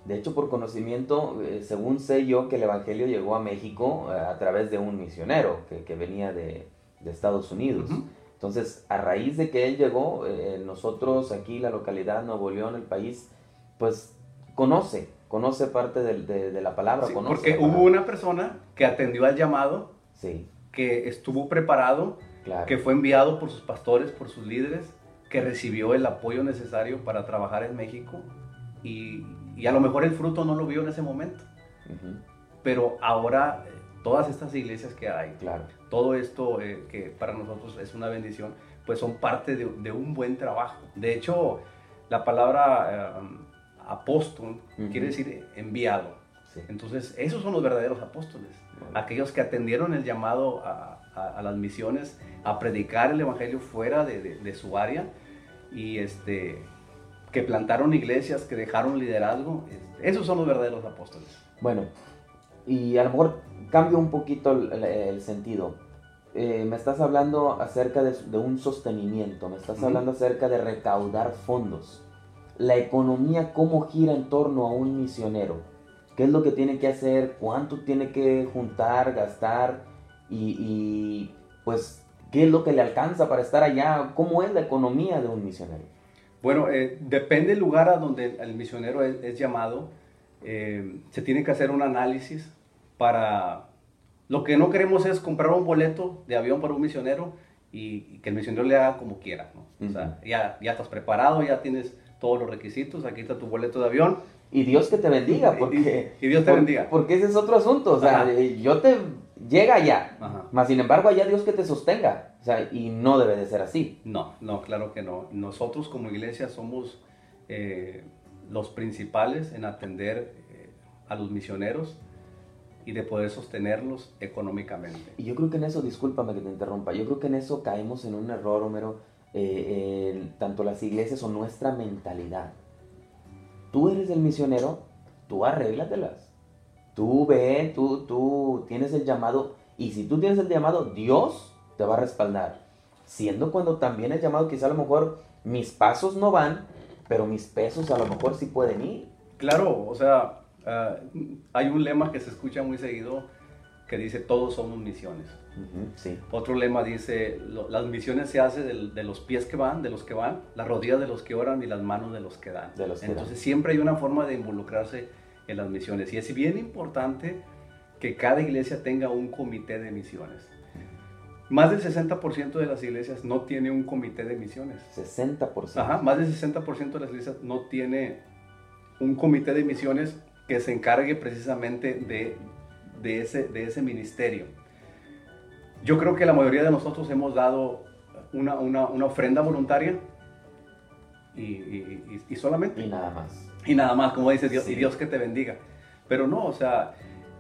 De hecho, por conocimiento, eh, según sé yo, que el Evangelio llegó a México eh, a través de un misionero que, que venía de, de Estados Unidos. Ujú. Entonces, a raíz de que él llegó, eh, nosotros aquí, la localidad Nuevo León, el país, pues conoce, conoce parte de, de la palabra. Sí, conoce porque la hubo una persona que atendió al llamado, Sí, que estuvo preparado, claro. que fue enviado por sus pastores, por sus líderes, que recibió el apoyo necesario para trabajar en México y, y a lo mejor el fruto no lo vio en ese momento. Pero ahora eh, todas estas iglesias que hay, claro. todo esto eh, que para nosotros es una bendición, pues son parte de, de un buen trabajo. De hecho, la palabra eh, apóstol quiere decir enviado. Sí. Entonces, esos son los verdaderos apóstoles. Aquellos que atendieron el llamado a, a- a las misiones, a predicar el evangelio fuera de, de- de su área y este, que plantaron iglesias, que dejaron liderazgo. este, esos son los verdaderos apóstoles. Bueno, y a lo mejor cambio un poquito el, sentido. Eh, me estás hablando acerca de, de un sostenimiento, me estás hablando acerca de recaudar fondos. La economía, ¿cómo gira en torno a un misionero? ¿Qué es lo que tiene que hacer? ¿Cuánto tiene que juntar, gastar? Y, y, pues, ¿qué es lo que le alcanza para estar allá? ¿Cómo es la economía de un misionero? Bueno, eh, depende del lugar a donde el misionero es, es llamado. eh, se tiene que hacer un análisis para... Lo que no queremos es comprar un boleto de avión para un misionero y, y que el misionero le haga como quiera. ¿no? O sea, ya, ya estás preparado, ya tienes todos los requisitos, aquí está tu boleto de avión. Y Dios que te bendiga, porque... y Dios te por- bendiga. Porque ese es otro asunto, o sea, Ajá. eh, yo te... Llega allá, Ajá. mas sin embargo allá Dios que te sostenga, o sea, y no debe de ser así. No, no, claro que no. Nosotros como iglesia somos eh, los principales en atender eh, a los misioneros y de poder sostenerlos económicamente. Y yo creo que en eso, discúlpame que te interrumpa, yo creo que en eso caemos en un error, Homero, eh, en tanto las iglesias o nuestra mentalidad. Tú eres el misionero, tú arréglatelas. Tú ve, tú, tú tienes el llamado, y si tú tienes el llamado, Dios te va a respaldar. Siendo cuando también el llamado, quizá a lo mejor mis pasos no van, pero mis pesos a lo mejor sí pueden ir. Claro, o sea, ah, hay un lema que se escucha muy seguido que dice todos somos misiones. Ujú, sí, Otro lema dice, lo- las misiones se hacen del- de, los pies que van, de los que van, las rodillas de los que oran y las manos de los que dan. De los que Entonces dan. siempre hay una forma de involucrarse en las misiones. Y es bien importante que cada iglesia tenga un comité de misiones. Más del 60% de las iglesias no tiene un comité de misiones. 60%. Ajá, más del 60% de las iglesias no tiene un comité de misiones que se encargue precisamente de, de, ese, de ese ministerio. Yo creo que la mayoría de nosotros hemos dado una, una- una ofrenda voluntaria y, y- y- y solamente. Y nada más. Y nada más, como dice Dios, Sí. y Dios que te bendiga. Pero no, o sea,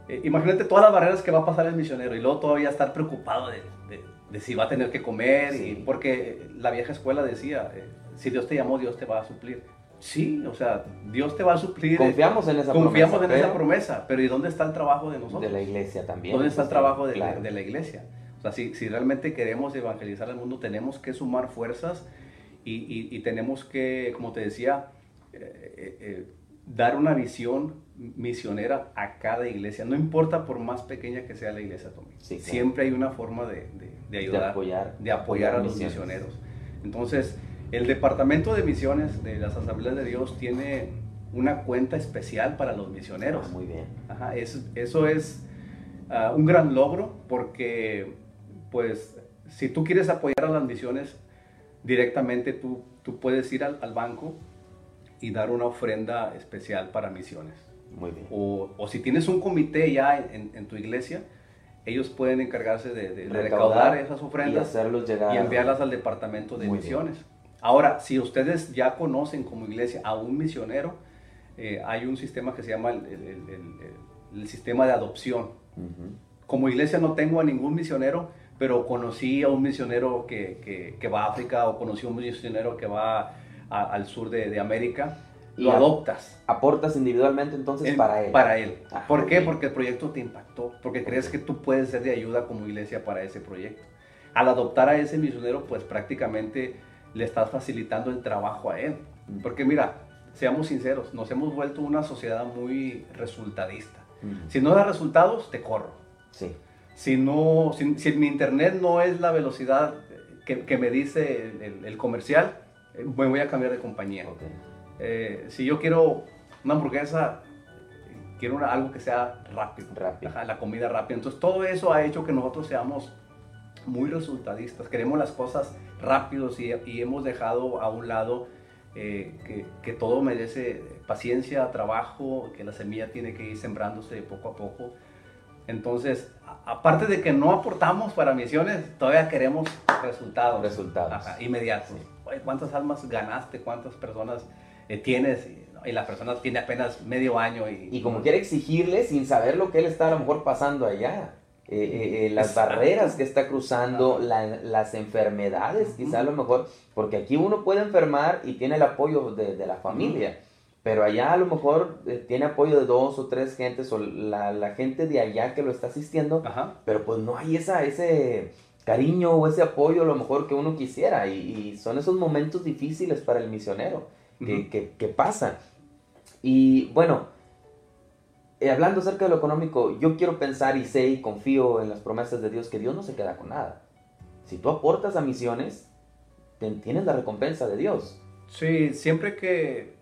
eh, imagínate todas las barreras que va a pasar el misionero y luego todavía estar preocupado de, de- de si va a tener que comer, y, Sí. porque la vieja escuela decía, eh, si Dios te llamó, Dios te va a suplir. Sí, o sea, Dios te va a suplir. Confiamos en esa Confiamos promesa, en esa promesa, pero ¿y dónde está el trabajo de nosotros? De la iglesia también. ¿Dónde está el trabajo de, claro. de la iglesia? O sea, si, si realmente queremos evangelizar al mundo, tenemos que sumar fuerzas y, y- y tenemos que, como te decía, eh, eh, dar una visión misionera a cada iglesia. No importa por más pequeña que sea la iglesia, Tommy. Sí, claro. Siempre hay una forma de, de- de ayudar, apoyar- de apoyar a los misiones. misioneros. Entonces, el Departamento de Misiones de las Asambleas de Dios tiene una cuenta especial para los misioneros. Ah, muy bien. Ajá, es- eso es ah, un gran logro porque, pues, si tú quieres apoyar a las misiones directamente, tú, tú puedes ir al, al banco y dar una ofrenda especial para misiones. Muy bien. O, o si tienes un comité ya en, tu iglesia, ellos pueden encargarse de, de- de recaudar esas ofrendas llegar y enviarlas al departamento de Muy misiones. Ahora, si ustedes ya conocen como iglesia a un misionero, eh, hay un sistema que se llama el, el- el- el- el sistema de adopción. Como iglesia no tengo a ningún misionero, pero conocí a un misionero que, que- que va a África o conocí a un misionero que va a- al sur de, de América. Lo Y adoptas. Aportas individualmente entonces En- para él. Para él. Ah, ¿Por qué? bien. Porque el proyecto te impactó, porque crees que tú puedes ser de ayuda como iglesia para ese proyecto. Al adoptar a ese misionero, pues prácticamente le estás facilitando el trabajo a él. Mm. Porque mira, seamos sinceros, nos hemos vuelto una sociedad muy resultadista. Ujú. Si no da resultados, te corro. Sí. Si, no, si, si mi internet no es la velocidad que, que me dice el, el- el comercial, me voy a cambiar de compañía. Ok. Eh, si yo quiero una hamburguesa, quiero una- algo que sea rápido. Rápido. Ajá, la comida rápida. Entonces todo eso ha hecho que nosotros seamos muy resultadistas. Queremos las cosas rápidos y, y hemos dejado a un lado eh, que, que todo merece paciencia, trabajo, que la semilla tiene que ir sembrándose poco a poco. Entonces, a- aparte de que no aportamos para misiones, todavía queremos resultados. Resultados. Ajá, inmediatos. Sí. ¿Cuántas almas ganaste? ¿Cuántas personas eh, tienes? Y, y la persona tiene apenas medio año. Y, Y como quiere exigirle sin saber lo que él está a lo mejor pasando allá. Eh, eh, las Exacto. barreras que está cruzando, la- las enfermedades, quizá a lo mejor, porque aquí uno puede enfermar y tiene el apoyo de, de la familia, pero allá a lo mejor eh, tiene apoyo de dos o tres gentes o la, la gente de allá que lo está asistiendo, pero pues no hay esa, ese cariño o ese apoyo a lo mejor que uno quisiera y, y son esos momentos difíciles para el misionero que, Ujú. que, que pasan. Y bueno, eh, hablando acerca de lo económico, yo quiero pensar y sé y confío en las promesas de Dios que Dios no se queda con nada. Si tú aportas a misiones, te- tienes la recompensa de Dios. Sí, siempre que,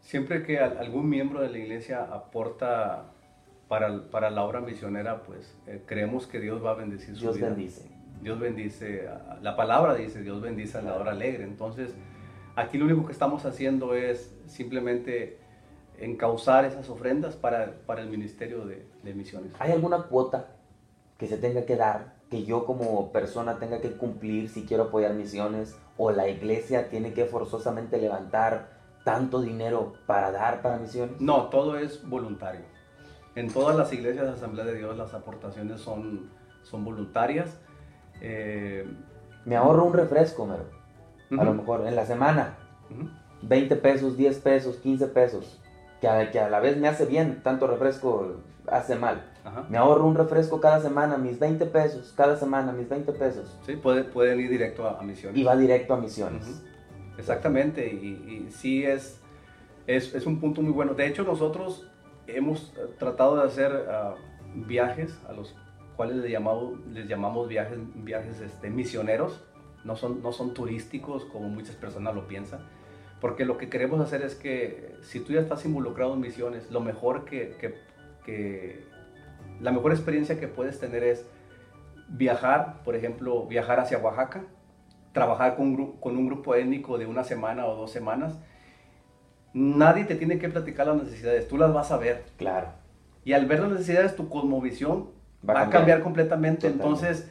siempre que al- algún miembro de la iglesia aporta para, la obra misionera, pues eh, creemos que Dios va a bendecir su Dios vida. bendice. Dios bendice, a- la palabra dice, Dios bendice al dador alegre. Entonces, aquí lo único que estamos haciendo es simplemente encauzar esas ofrendas para, para el ministerio de, de misiones. ¿Hay alguna cuota que se tenga que dar, que yo como persona tenga que cumplir si quiero apoyar misiones? ¿O la iglesia tiene que forzosamente levantar tanto dinero para dar para misiones? No, todo es voluntario. En todas las iglesias de Asamblea de Dios las aportaciones son, son voluntarias. Eh, Me ahorro un refresco, mero. A ujú, lo mejor en la semana, ujú. 20 pesos, 10 pesos, 15 pesos, que a, que a la vez me hace bien, tanto refresco hace mal. Ajá. Me ahorro un refresco cada semana, mis 20 pesos, cada semana, mis 20 pesos. Sí, puede- pueden ir directo a, a misiones. Y va directo a misiones. Ujú. Exactamente, y, y sí es, es, es un punto muy bueno. De hecho, nosotros hemos tratado de hacer ah, viajes a los cuales les llamamos, les llamamos viajes, viajes este, misioneros. No son, no son turísticos como muchas personas lo piensan. Porque lo que queremos hacer es que si tú ya estás involucrado en misiones, lo mejor que, que- que- la mejor experiencia que puedes tener es viajar, por ejemplo, viajar hacia Oaxaca, trabajar con, un con un grupo étnico de una semana o dos semanas. Nadie te tiene que platicar las necesidades, tú las vas a ver. Claro. Y al ver las necesidades, tu cosmovisión Va va, a cambiar. cambiar completamente. Totalmente. Entonces,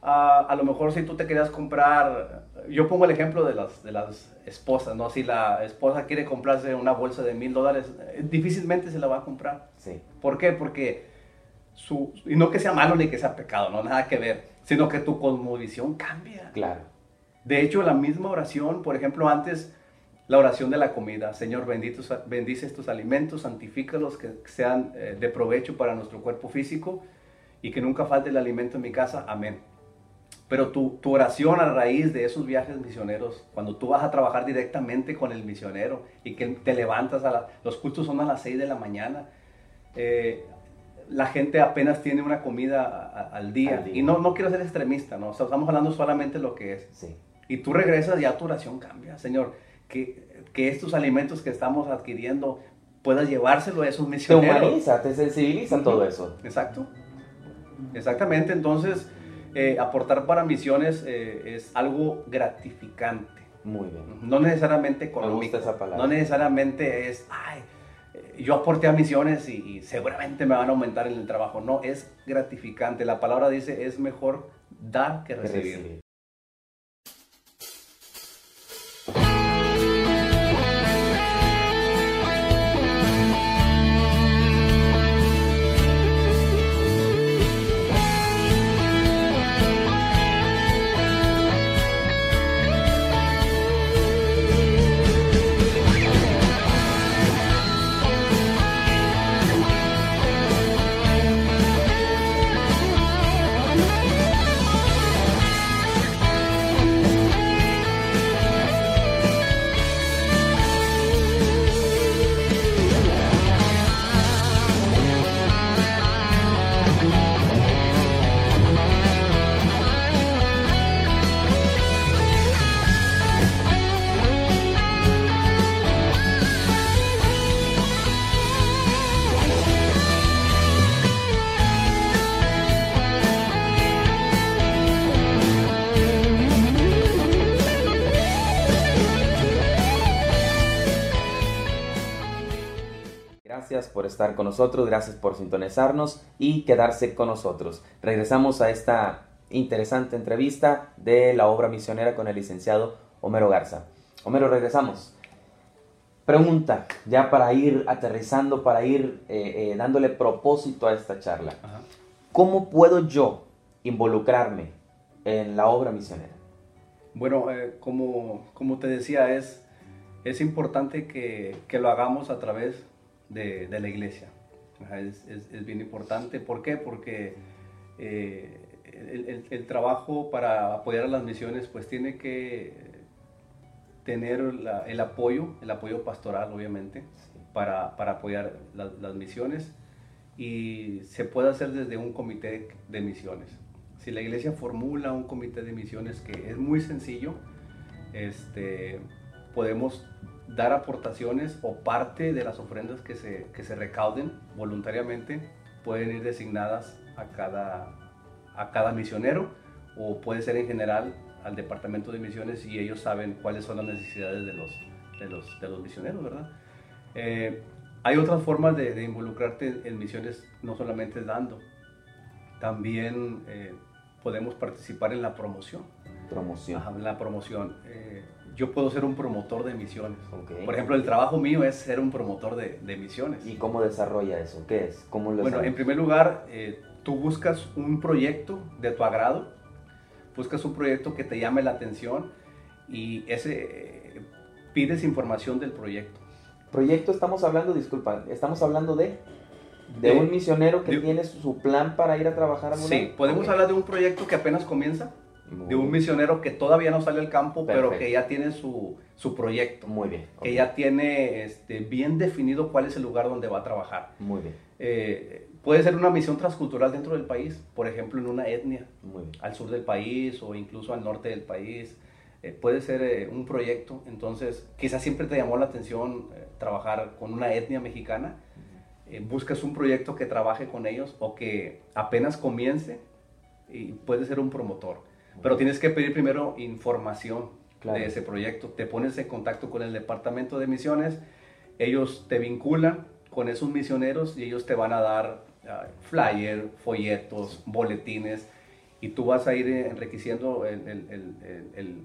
a lo mejor si tú te querías comprar, yo pongo el ejemplo de las, de las esposas, ¿no? Si la esposa quiere comprarse una bolsa de mil dólares, eh, difícilmente se la va a comprar. Sí. ¿Por qué? Porque, su, y no que sea malo ni que sea pecado, no, nada que ver, sino que tu cosmovisión cambia. Claro. De hecho, la misma oración, por ejemplo, antes, la oración de la comida, Señor, bendito, bendice estos alimentos, santifícalos, que sean eh, de provecho para nuestro cuerpo físico y que nunca falte el alimento en mi casa, amén. Pero tu, tu, oración a raíz de esos viajes misioneros, cuando tú vas a trabajar directamente con el misionero y que te levantas, a la, los cultos son a las 6 de la mañana, eh, la gente apenas tiene una comida a, al, día. Y no, no quiero ser extremista, ¿no? estamos hablando solamente de lo que es. Sí. Y tú regresas y ya tu oración cambia. Señor, que, que estos alimentos que estamos adquiriendo puedas llevárselo a esos misioneros. Te humaniza, te sensibiliza uh -huh. todo eso. Exacto. Exactamente. Entonces, eh, aportar para misiones eh, es algo gratificante. Muy bien. No necesariamente económico. Me gusta esa palabra. No necesariamente es, ay, eh, yo aporté a misiones y, y, seguramente me van a aumentar en el trabajo. No, es gratificante. La palabra dice, es mejor dar que recibir. Que recibir. Gracias por estar con nosotros, gracias por sintonizarnos y quedarse con nosotros. Regresamos a esta interesante entrevista de la obra misionera con el licenciado Homero Garza. Homero, regresamos. Pregunta, ya para ir aterrizando, para ir eh, eh, dándole propósito a esta charla. Ajá. ¿Cómo puedo yo involucrarme en la obra misionera? Bueno, eh, como, como te decía, es, es importante que, que lo hagamos a través de, la iglesia. Es, bien importante. ¿Por qué? Porque eh, el, trabajo para apoyar a las misiones pues tiene que tener el apoyo, el apoyo pastoral obviamente, para, para apoyar la, las misiones y se puede hacer desde un comité de misiones. Si la iglesia formula un comité de misiones que es muy sencillo, este, podemos dar aportaciones o parte de las ofrendas que se, que se recauden voluntariamente pueden ir designadas a cada, a cada misionero o puede ser en general al departamento de misiones y ellos saben cuáles son las necesidades de los, de los, de los misioneros, ¿verdad? Eh, hay otras formas de, de, involucrarte en misiones, no solamente dando, también eh, podemos participar en la promoción. Promoción. Ajá, la promoción. Eh, yo puedo ser un promotor de misiones. Okay. Por ejemplo, el trabajo mío es ser un promotor de, de misiones. ¿Y cómo desarrolla eso? ¿Qué es? ¿Cómo lo bueno, en primer lugar, eh, tú buscas un proyecto de tu agrado, buscas un proyecto que te llame la atención y ese eh, pides información del proyecto. Proyecto estamos hablando, disculpa, estamos hablando de de, de un misionero que de, tiene su plan para ir a trabajar a Sí, podemos okay. hablar de un proyecto que apenas comienza de un misionero que todavía no sale al campo, Perfecto. pero que ya tiene su, su proyecto. Muy bien. Okay. Que ya tiene este, bien definido cuál es el lugar donde va a trabajar. Muy bien. Eh, puede ser una misión transcultural dentro del país, por ejemplo, en una etnia, Muy bien. al sur del país o incluso al norte del país. Eh, puede ser eh, un proyecto, entonces quizás siempre te llamó la atención eh, trabajar con una etnia mexicana. buscas un proyecto que trabaje con ellos o que apenas comience y puede ser un promotor pero tienes que pedir primero información claro. de ese proyecto. Te pones en contacto con el departamento de misiones, ellos te vinculan con esos misioneros y ellos te van a dar uh, flyer, folletos, boletines y tú vas a ir enriqueciendo el, el, el, el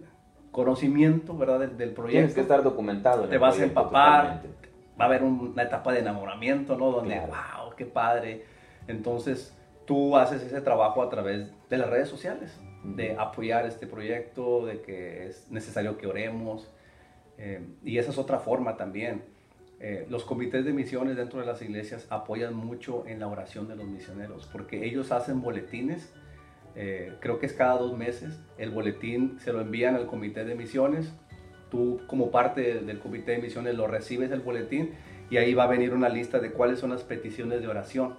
conocimiento ¿verdad? Del, del, proyecto. Tienes que estar documentado. te vas a empapar, totalmente. va a haber una etapa de enamoramiento, ¿no? Donde, claro. wow, qué padre. Entonces tú haces ese trabajo a través de las redes sociales de apoyar este proyecto, de que es necesario que oremos. Eh, y esa es otra forma también. Eh, los comités de misiones dentro de las iglesias apoyan mucho en la oración de los misioneros, porque ellos hacen boletines eh, creo que es cada dos meses. El boletín se lo envían al comité de misiones. Tú como parte del comité de misiones lo recibes el boletín y ahí va a venir una lista de cuáles son las peticiones de oración.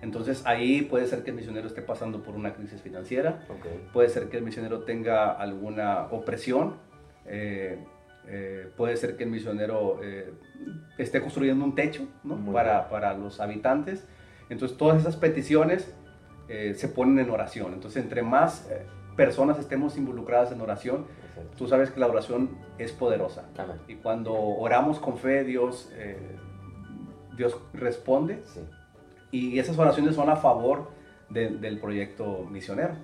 Entonces ahí puede ser que el misionero esté pasando por una crisis financiera, puede ser que el misionero tenga alguna opresión, eh, eh, puede ser que el misionero eh, esté construyendo un techo para, para, los habitantes. Entonces todas esas peticiones se ponen en oración. Entonces entre más personas estemos involucradas en oración, tú sabes que la oración es poderosa. Y cuando oramos con fe, Dios, Dios responde. Y esas oraciones son a favor del proyecto misionero.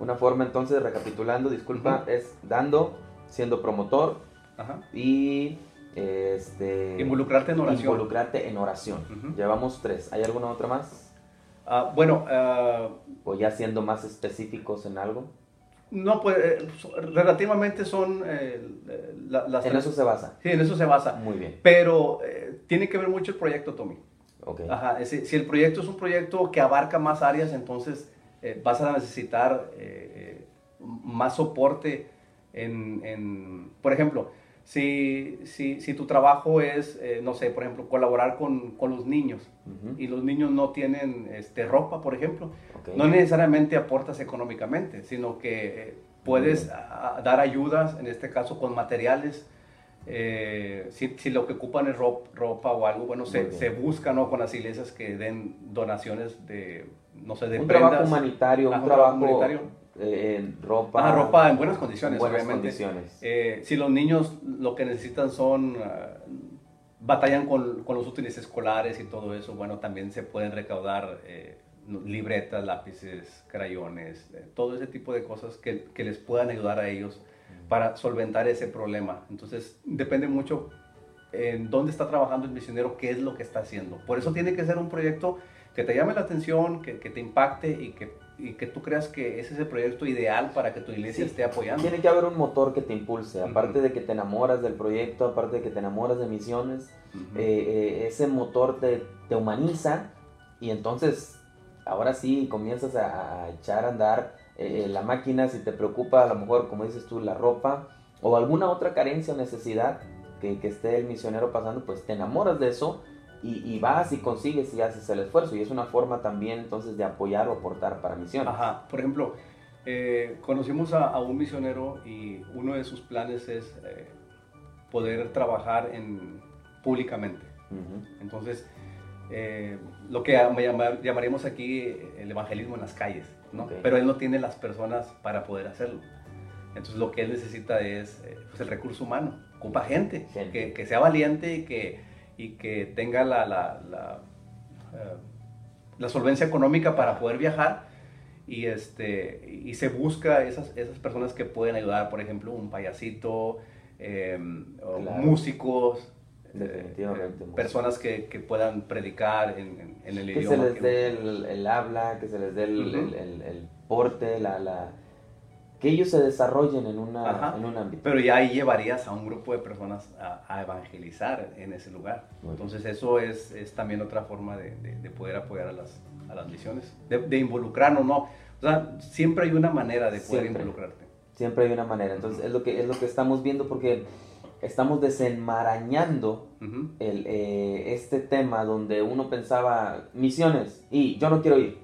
Una forma entonces, recapitulando, disculpa, es dando, siendo promotor y este, involucrarte en oración. Involucrarte en oración. Llevamos tres. ¿Hay alguna otra más? Ah, bueno, uh, o ya siendo más específicos en algo. No, pues eh, relativamente son eh, las... En eso se basa. Sí, en eso se basa. Muy bien. Pero eh, tiene que ver mucho el proyecto, Tommy. Okay. Ajá, si el proyecto es un proyecto que abarca más áreas, entonces eh, vas a necesitar eh, eh, más soporte en, por ejemplo, si, si, si, tu trabajo es, no sé, por ejemplo, colaborar con, con los niños y los niños no tienen este, ropa, por ejemplo, no necesariamente aportas económicamente, sino que puedes dar ayudas, en este caso con materiales, si, si, lo que ocupan es ropa, o algo, bueno, se, se, busca ¿no? con las iglesias que den donaciones de no sé, de un trabajo humanitario, un trabajo humanitario. Eh, en ropa. Ah, ropa en buenas condiciones, buenas condiciones. Eh, si los niños lo que necesitan son, ah, batallan con, con, los útiles escolares y todo eso, bueno, también se pueden recaudar eh, libretas, lápices, crayones, todo ese tipo de cosas que, que, les puedan ayudar a ellos para solventar ese problema. Entonces, depende mucho en dónde está trabajando el misionero, qué es lo que está haciendo. Por eso tiene que ser un proyecto que te llame la atención, que, que te impacte y que, y que, tú creas que ese es el proyecto ideal para que tu iglesia esté apoyando. Tiene que haber un motor que te impulse, aparte de que te enamoras del proyecto, aparte de que te enamoras de misiones, eh, eh, ese motor te, te, humaniza y entonces ahora sí comienzas a, echar a andar eh, la máquina si te preocupa a lo mejor, como dices tú, la ropa o alguna otra carencia o necesidad que, que esté el misionero pasando, pues te enamoras de eso y, vas y consigues y haces el esfuerzo. Y es una forma también entonces de apoyar o aportar para misiones. Ajá, por ejemplo, eh, conocimos a, un misionero y uno de sus planes es eh, poder trabajar en, públicamente. Entonces, eh, lo que llamaríamos aquí el evangelismo en las calles, ¿no? Pero él no tiene las personas para poder hacerlo. Entonces lo que él necesita es pues el recurso humano, ocupa gente, Que, que, sea valiente y que y que tenga la, la, la, eh, la, solvencia económica para poder viajar y, este, y se busca esas, esas personas que pueden ayudar, por ejemplo, un payasito, eh, músicos, eh, personas que, que, puedan predicar en, en, el idioma. Que se les dé el, habla, que se les dé el, el, el porte, la, la, que ellos se desarrollen en, una, en un ámbito. Pero ya ahí llevarías a un grupo de personas a, evangelizar en ese lugar. Entonces eso es, es, también otra forma de, de, poder apoyar a las, a las misiones, de, involucrarnos, ¿no? O sea, siempre hay una manera de poder involucrarte. Siempre hay una manera. Entonces es lo que, es lo que estamos viendo porque estamos desenmarañando el, eh, este tema donde uno pensaba misiones y yo no quiero ir.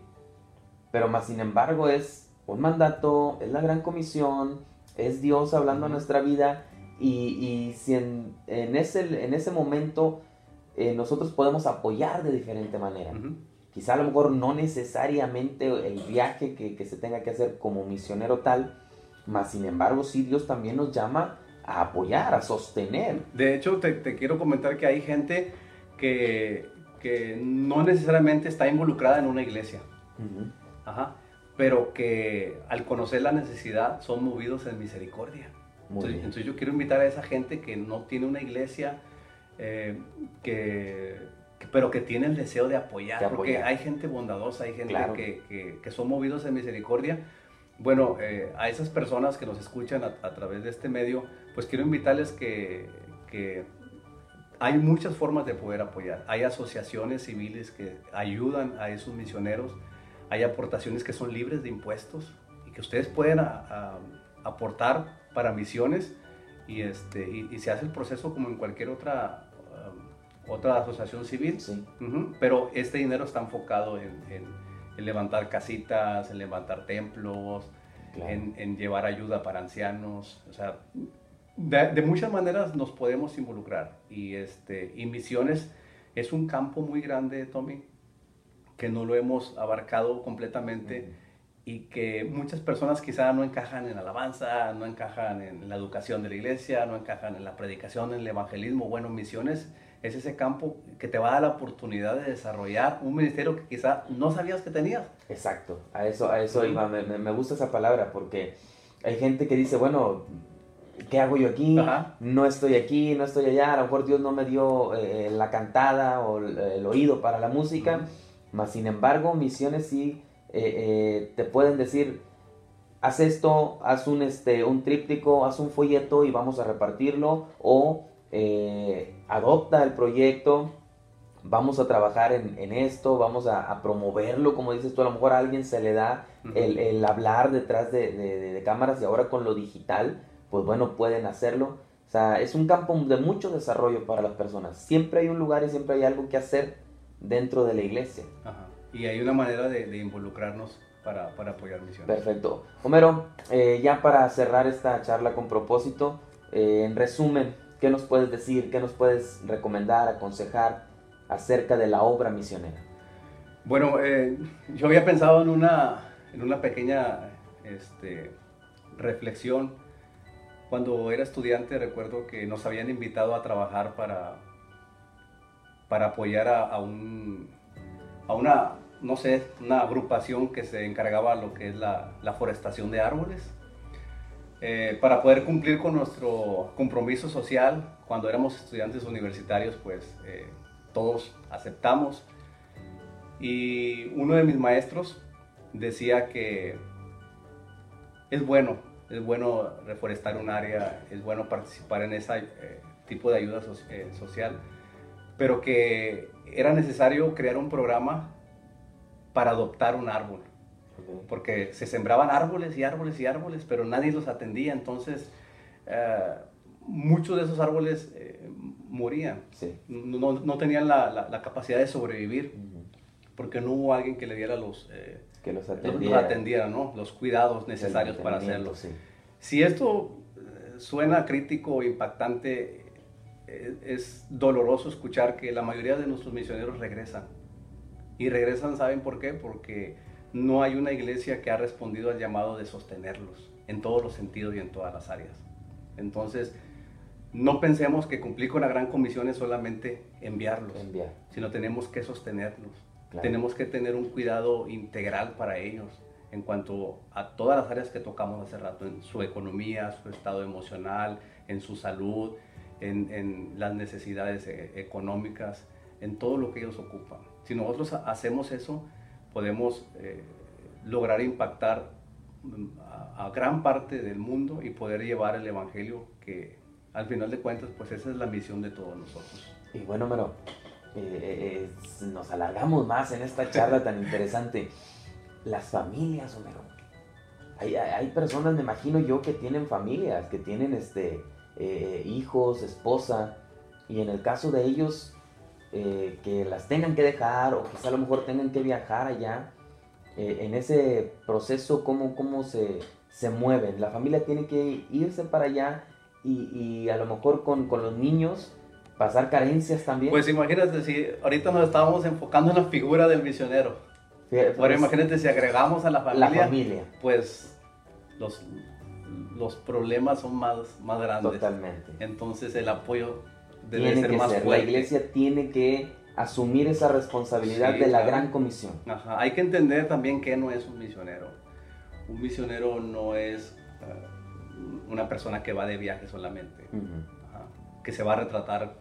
Pero más sin embargo es un mandato, es la gran comisión, es Dios hablando a nuestra vida y, si en, ese, en ese momento eh, nosotros podemos apoyar de diferente manera. Quizá a lo mejor no necesariamente el viaje que, se tenga que hacer como misionero tal, mas sin embargo sí Dios también nos llama a apoyar, a sostener. De hecho, te, quiero comentar que hay gente que, que, no necesariamente está involucrada en una iglesia. Ajá pero que al conocer la necesidad son movidos en misericordia. Entonces, yo quiero invitar a esa gente que no tiene una iglesia, eh, que, pero que tiene el deseo de apoyar, porque hay gente bondadosa, hay gente que, que, son movidos en misericordia. Bueno, eh, a esas personas que nos escuchan a, a, través de este medio, pues quiero invitarles que, que hay muchas formas de poder apoyar. Hay asociaciones civiles que ayudan a esos misioneros hay aportaciones que son libres de impuestos y que ustedes pueden a- a- aportar para misiones y, este, y, y se hace el proceso como en cualquier otra, um, otra asociación civil. Sí. Ujú, Pero este dinero está enfocado en, en- en levantar casitas, en levantar templos, Claro. en, en llevar ayuda para ancianos. O sea, de, de muchas maneras nos podemos involucrar. Y, este, y misiones es un campo muy grande, Tommy, que no lo hemos abarcado completamente y que muchas personas quizá no encajan en alabanza, no encajan en la educación de la iglesia, no encajan en la predicación, en el evangelismo. Bueno, misiones es ese campo que te va a dar la oportunidad de desarrollar un ministerio que quizá no sabías que tenías. Exacto, a eso, a eso iba, me- me gusta esa palabra porque hay gente que dice, bueno, ¿qué hago yo aquí? Ajá. No estoy aquí, no estoy allá, a lo mejor Dios no me dio eh, la cantada o el, el oído para la música, mas sin embargo, misiones sí eh, eh, te pueden decir, haz esto, haz un, este, un tríptico, haz un folleto y vamos a repartirlo, o adopta el proyecto, vamos a trabajar en, en esto, vamos a, a promoverlo, como dices tú, a lo mejor a alguien se le da el, el hablar detrás de, de- de- de cámaras y ahora con lo digital, pues bueno, pueden hacerlo. O sea, es un campo de mucho desarrollo para las personas. Siempre hay un lugar y siempre hay algo que hacer dentro de la iglesia. Ajá. Y hay una manera de, de involucrarnos para, para apoyar misiones. Perfecto. Homero, eh, ya para cerrar esta charla con propósito, eh, en resumen, ¿qué nos puedes decir? ¿Qué nos puedes recomendar, aconsejar acerca de la obra misionera? Bueno, eh, yo había pensado en una, en una pequeña este, reflexión. Cuando era estudiante recuerdo que nos habían invitado a trabajar para, para apoyar a, un, a una, no sé, una agrupación que se encargaba de lo que es la, la forestación de árboles. Eh, para poder cumplir con nuestro compromiso social, cuando éramos estudiantes universitarios, pues eh, todos aceptamos. Y uno de mis maestros decía que es bueno, es bueno reforestar un área, es bueno participar en ese tipo de ayuda so- eh, social, pero que era necesario crear un programa para adoptar un árbol porque se sembraban árboles y árboles y árboles, pero nadie los atendía, entonces eh, muchos de esos árboles eh, morían, Sí. no, no tenían la, la- la capacidad de sobrevivir, porque no hubo alguien que le diera los, eh, Que los los- atendiera. los ¿no? los cuidados necesarios para hacerlo. sí. Si esto eh, suena crítico o impactante, eh, es doloroso escuchar que la mayoría de nuestros misioneros regresan. Y regresan, ¿saben por qué? Porque no hay una iglesia que ha respondido al llamado de sostenerlos en todos los sentidos y en todas las áreas. Entonces, no pensemos que cumplir con la gran comisión es solamente enviarlos, Enviar. sino tenemos que sostenerlos. Claro. Tenemos que tener un cuidado integral para ellos en cuanto a todas las áreas que tocamos hace rato, en su economía, su estado emocional, en su salud, en, en las necesidades eh, económicas, en todo lo que ellos ocupan. Si nosotros ha- hacemos eso, podemos eh, lograr impactar mm, a, a gran parte del mundo y poder llevar el Evangelio que al final de cuentas, pues esa es la misión de todos nosotros. Y bueno, Mero, eh, eh, nos alargamos más en esta charla tan interesante. Las familias, Homero. Hay, hay- personas, me imagino yo, que tienen familias, que tienen este, eh, hijos, esposa, y en el caso de ellos, que las tengan que dejar o quizá a lo mejor tengan que viajar allá, en ese proceso, ¿cómo, cómo se, se mueven? La familia tiene que irse para allá y, y a lo mejor con, con los niños pasar carencias también. Pues imagínate si ahorita nos estábamos enfocando en la figura del misionero. Fíjate, Ahora pues, imagínate si agregamos a la la familia, familia, pues los, los problemas son más, más grandes. totalmente. Entonces el apoyo debe Tiene ser que más ser, la fuerte. iglesia tiene que asumir esa responsabilidad Sí, de la claro. gran comisión. Ajá, Hay que entender también que no es un misionero. Un misionero no es eh, una persona que va de viaje solamente, Ujú. ajá, que se va a retratar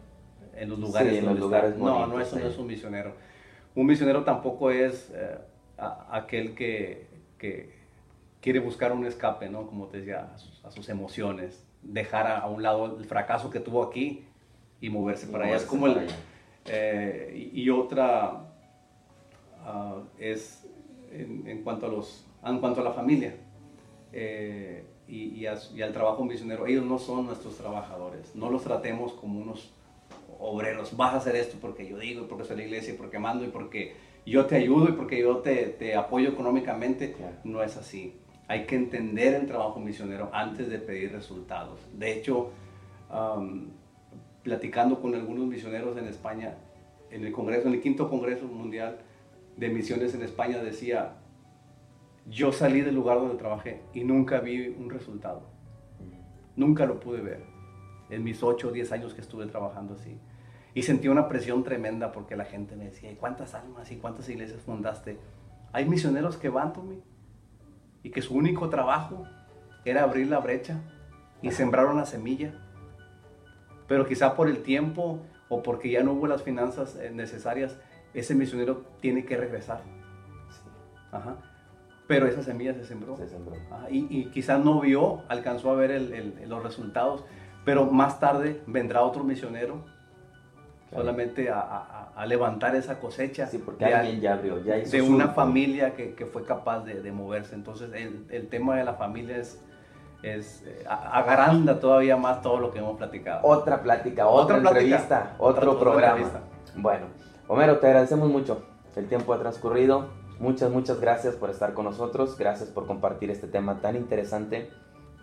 en los lugares. Sí, en los lugares. No, no, eso no es un misionero. Un misionero tampoco es eh, a- aquel que, que quiere buscar un escape, ¿no? Como te decía, a sus, a sus emociones, dejar a, a un lado el fracaso que tuvo aquí y moverse Y para allá. Es como el, eh, y, y otra ah, es en, cuanto, a los, en cuanto a la familia eh, y, al trabajo misionero. Ellos no son nuestros trabajadores. No los tratemos como unos obreros. Vas a hacer esto porque yo digo, y porque soy la iglesia, y porque mando, y porque yo te ayudo, y porque yo te, te apoyo económicamente. No es así. Hay que entender el trabajo misionero antes de pedir resultados. De hecho, platicando con algunos misioneros en España, en el Congreso, en el quinto Congreso Mundial de Misiones en España, decía, yo salí del lugar donde trabajé y nunca vi un resultado. Nunca lo pude ver en mis 8 o 10 años que estuve trabajando así. Y sentí una presión tremenda porque la gente me decía, ¿y cuántas almas y cuántas iglesias fundaste? Hay misioneros que van, Tommy, y que su único trabajo era abrir la brecha y sembrar una semilla. Pero quizá por el tiempo o porque ya no hubo las finanzas eh, necesarias, ese misionero tiene que regresar. Ajá. Pero esa semilla se sembró. Se sembró. y, y, quizás no vio, alcanzó a ver los resultados, pero más tarde vendrá otro misionero solamente a, a, levantar esa cosecha. Sí, porque alguien ya abrió, ya hizo De una familia que, que, fue capaz de, de moverse. Entonces, el, el, tema de la familia es, es eh, agranda todavía más todo lo que hemos platicado. Otra plática, otra, entrevista, otro programa. Bueno, Homero, te agradecemos mucho. El tiempo ha transcurrido. Muchas, muchas gracias por estar con nosotros. Gracias por compartir este tema tan interesante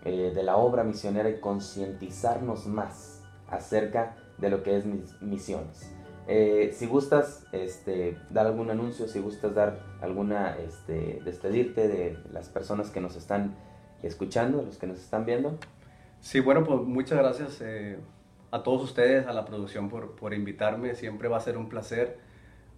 eh, de la obra misionera y concientizarnos más acerca de lo que es mis misiones. Eh, si gustas este, dar algún anuncio, si gustas dar alguna, este, despedirte de las personas que nos están escuchando, los que nos están viendo. Sí, bueno, pues muchas gracias eh, a todos ustedes, a la producción por, por, invitarme. Siempre va a ser un placer.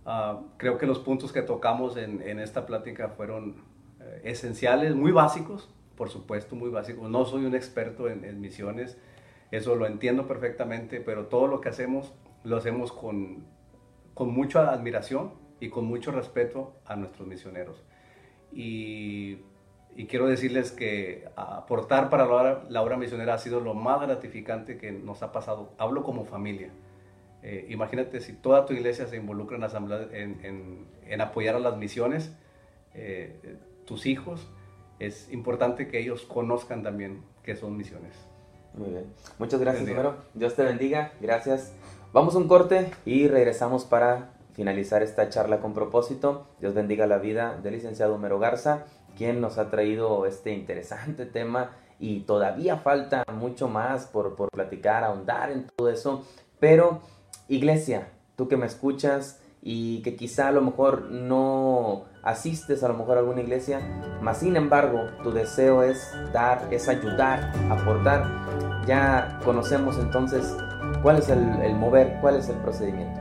Uh, creo que los puntos que tocamos en, en esta plática fueron eh, esenciales, muy básicos, por supuesto, muy básicos. No soy un experto en, en, misiones, eso lo entiendo perfectamente, pero todo lo que hacemos lo hacemos con, con mucha admiración y con mucho respeto a nuestros misioneros. Y quiero decirles que aportar para la obra, misionera ha sido lo más gratificante que nos ha pasado. Hablo como familia. Eh, imagínate si toda tu iglesia se involucra en, asamblea, en, apoyar a las misiones, eh, tus hijos, es importante que ellos conozcan también qué son misiones. Muy bien. Muchas gracias, Homero. Dios te bendiga. Gracias. Vamos a un corte y regresamos para finalizar esta charla con propósito. Dios bendiga la vida del licenciado Homero Garza quien nos ha traído este interesante tema y todavía falta mucho más por, por platicar, ahondar en todo eso. Pero, iglesia, tú que me escuchas y que quizá a lo mejor no asistes a lo mejor a alguna iglesia, mas sin embargo tu deseo es dar, es ayudar, aportar, ya conocemos entonces cuál es el, el mover, cuál es el procedimiento.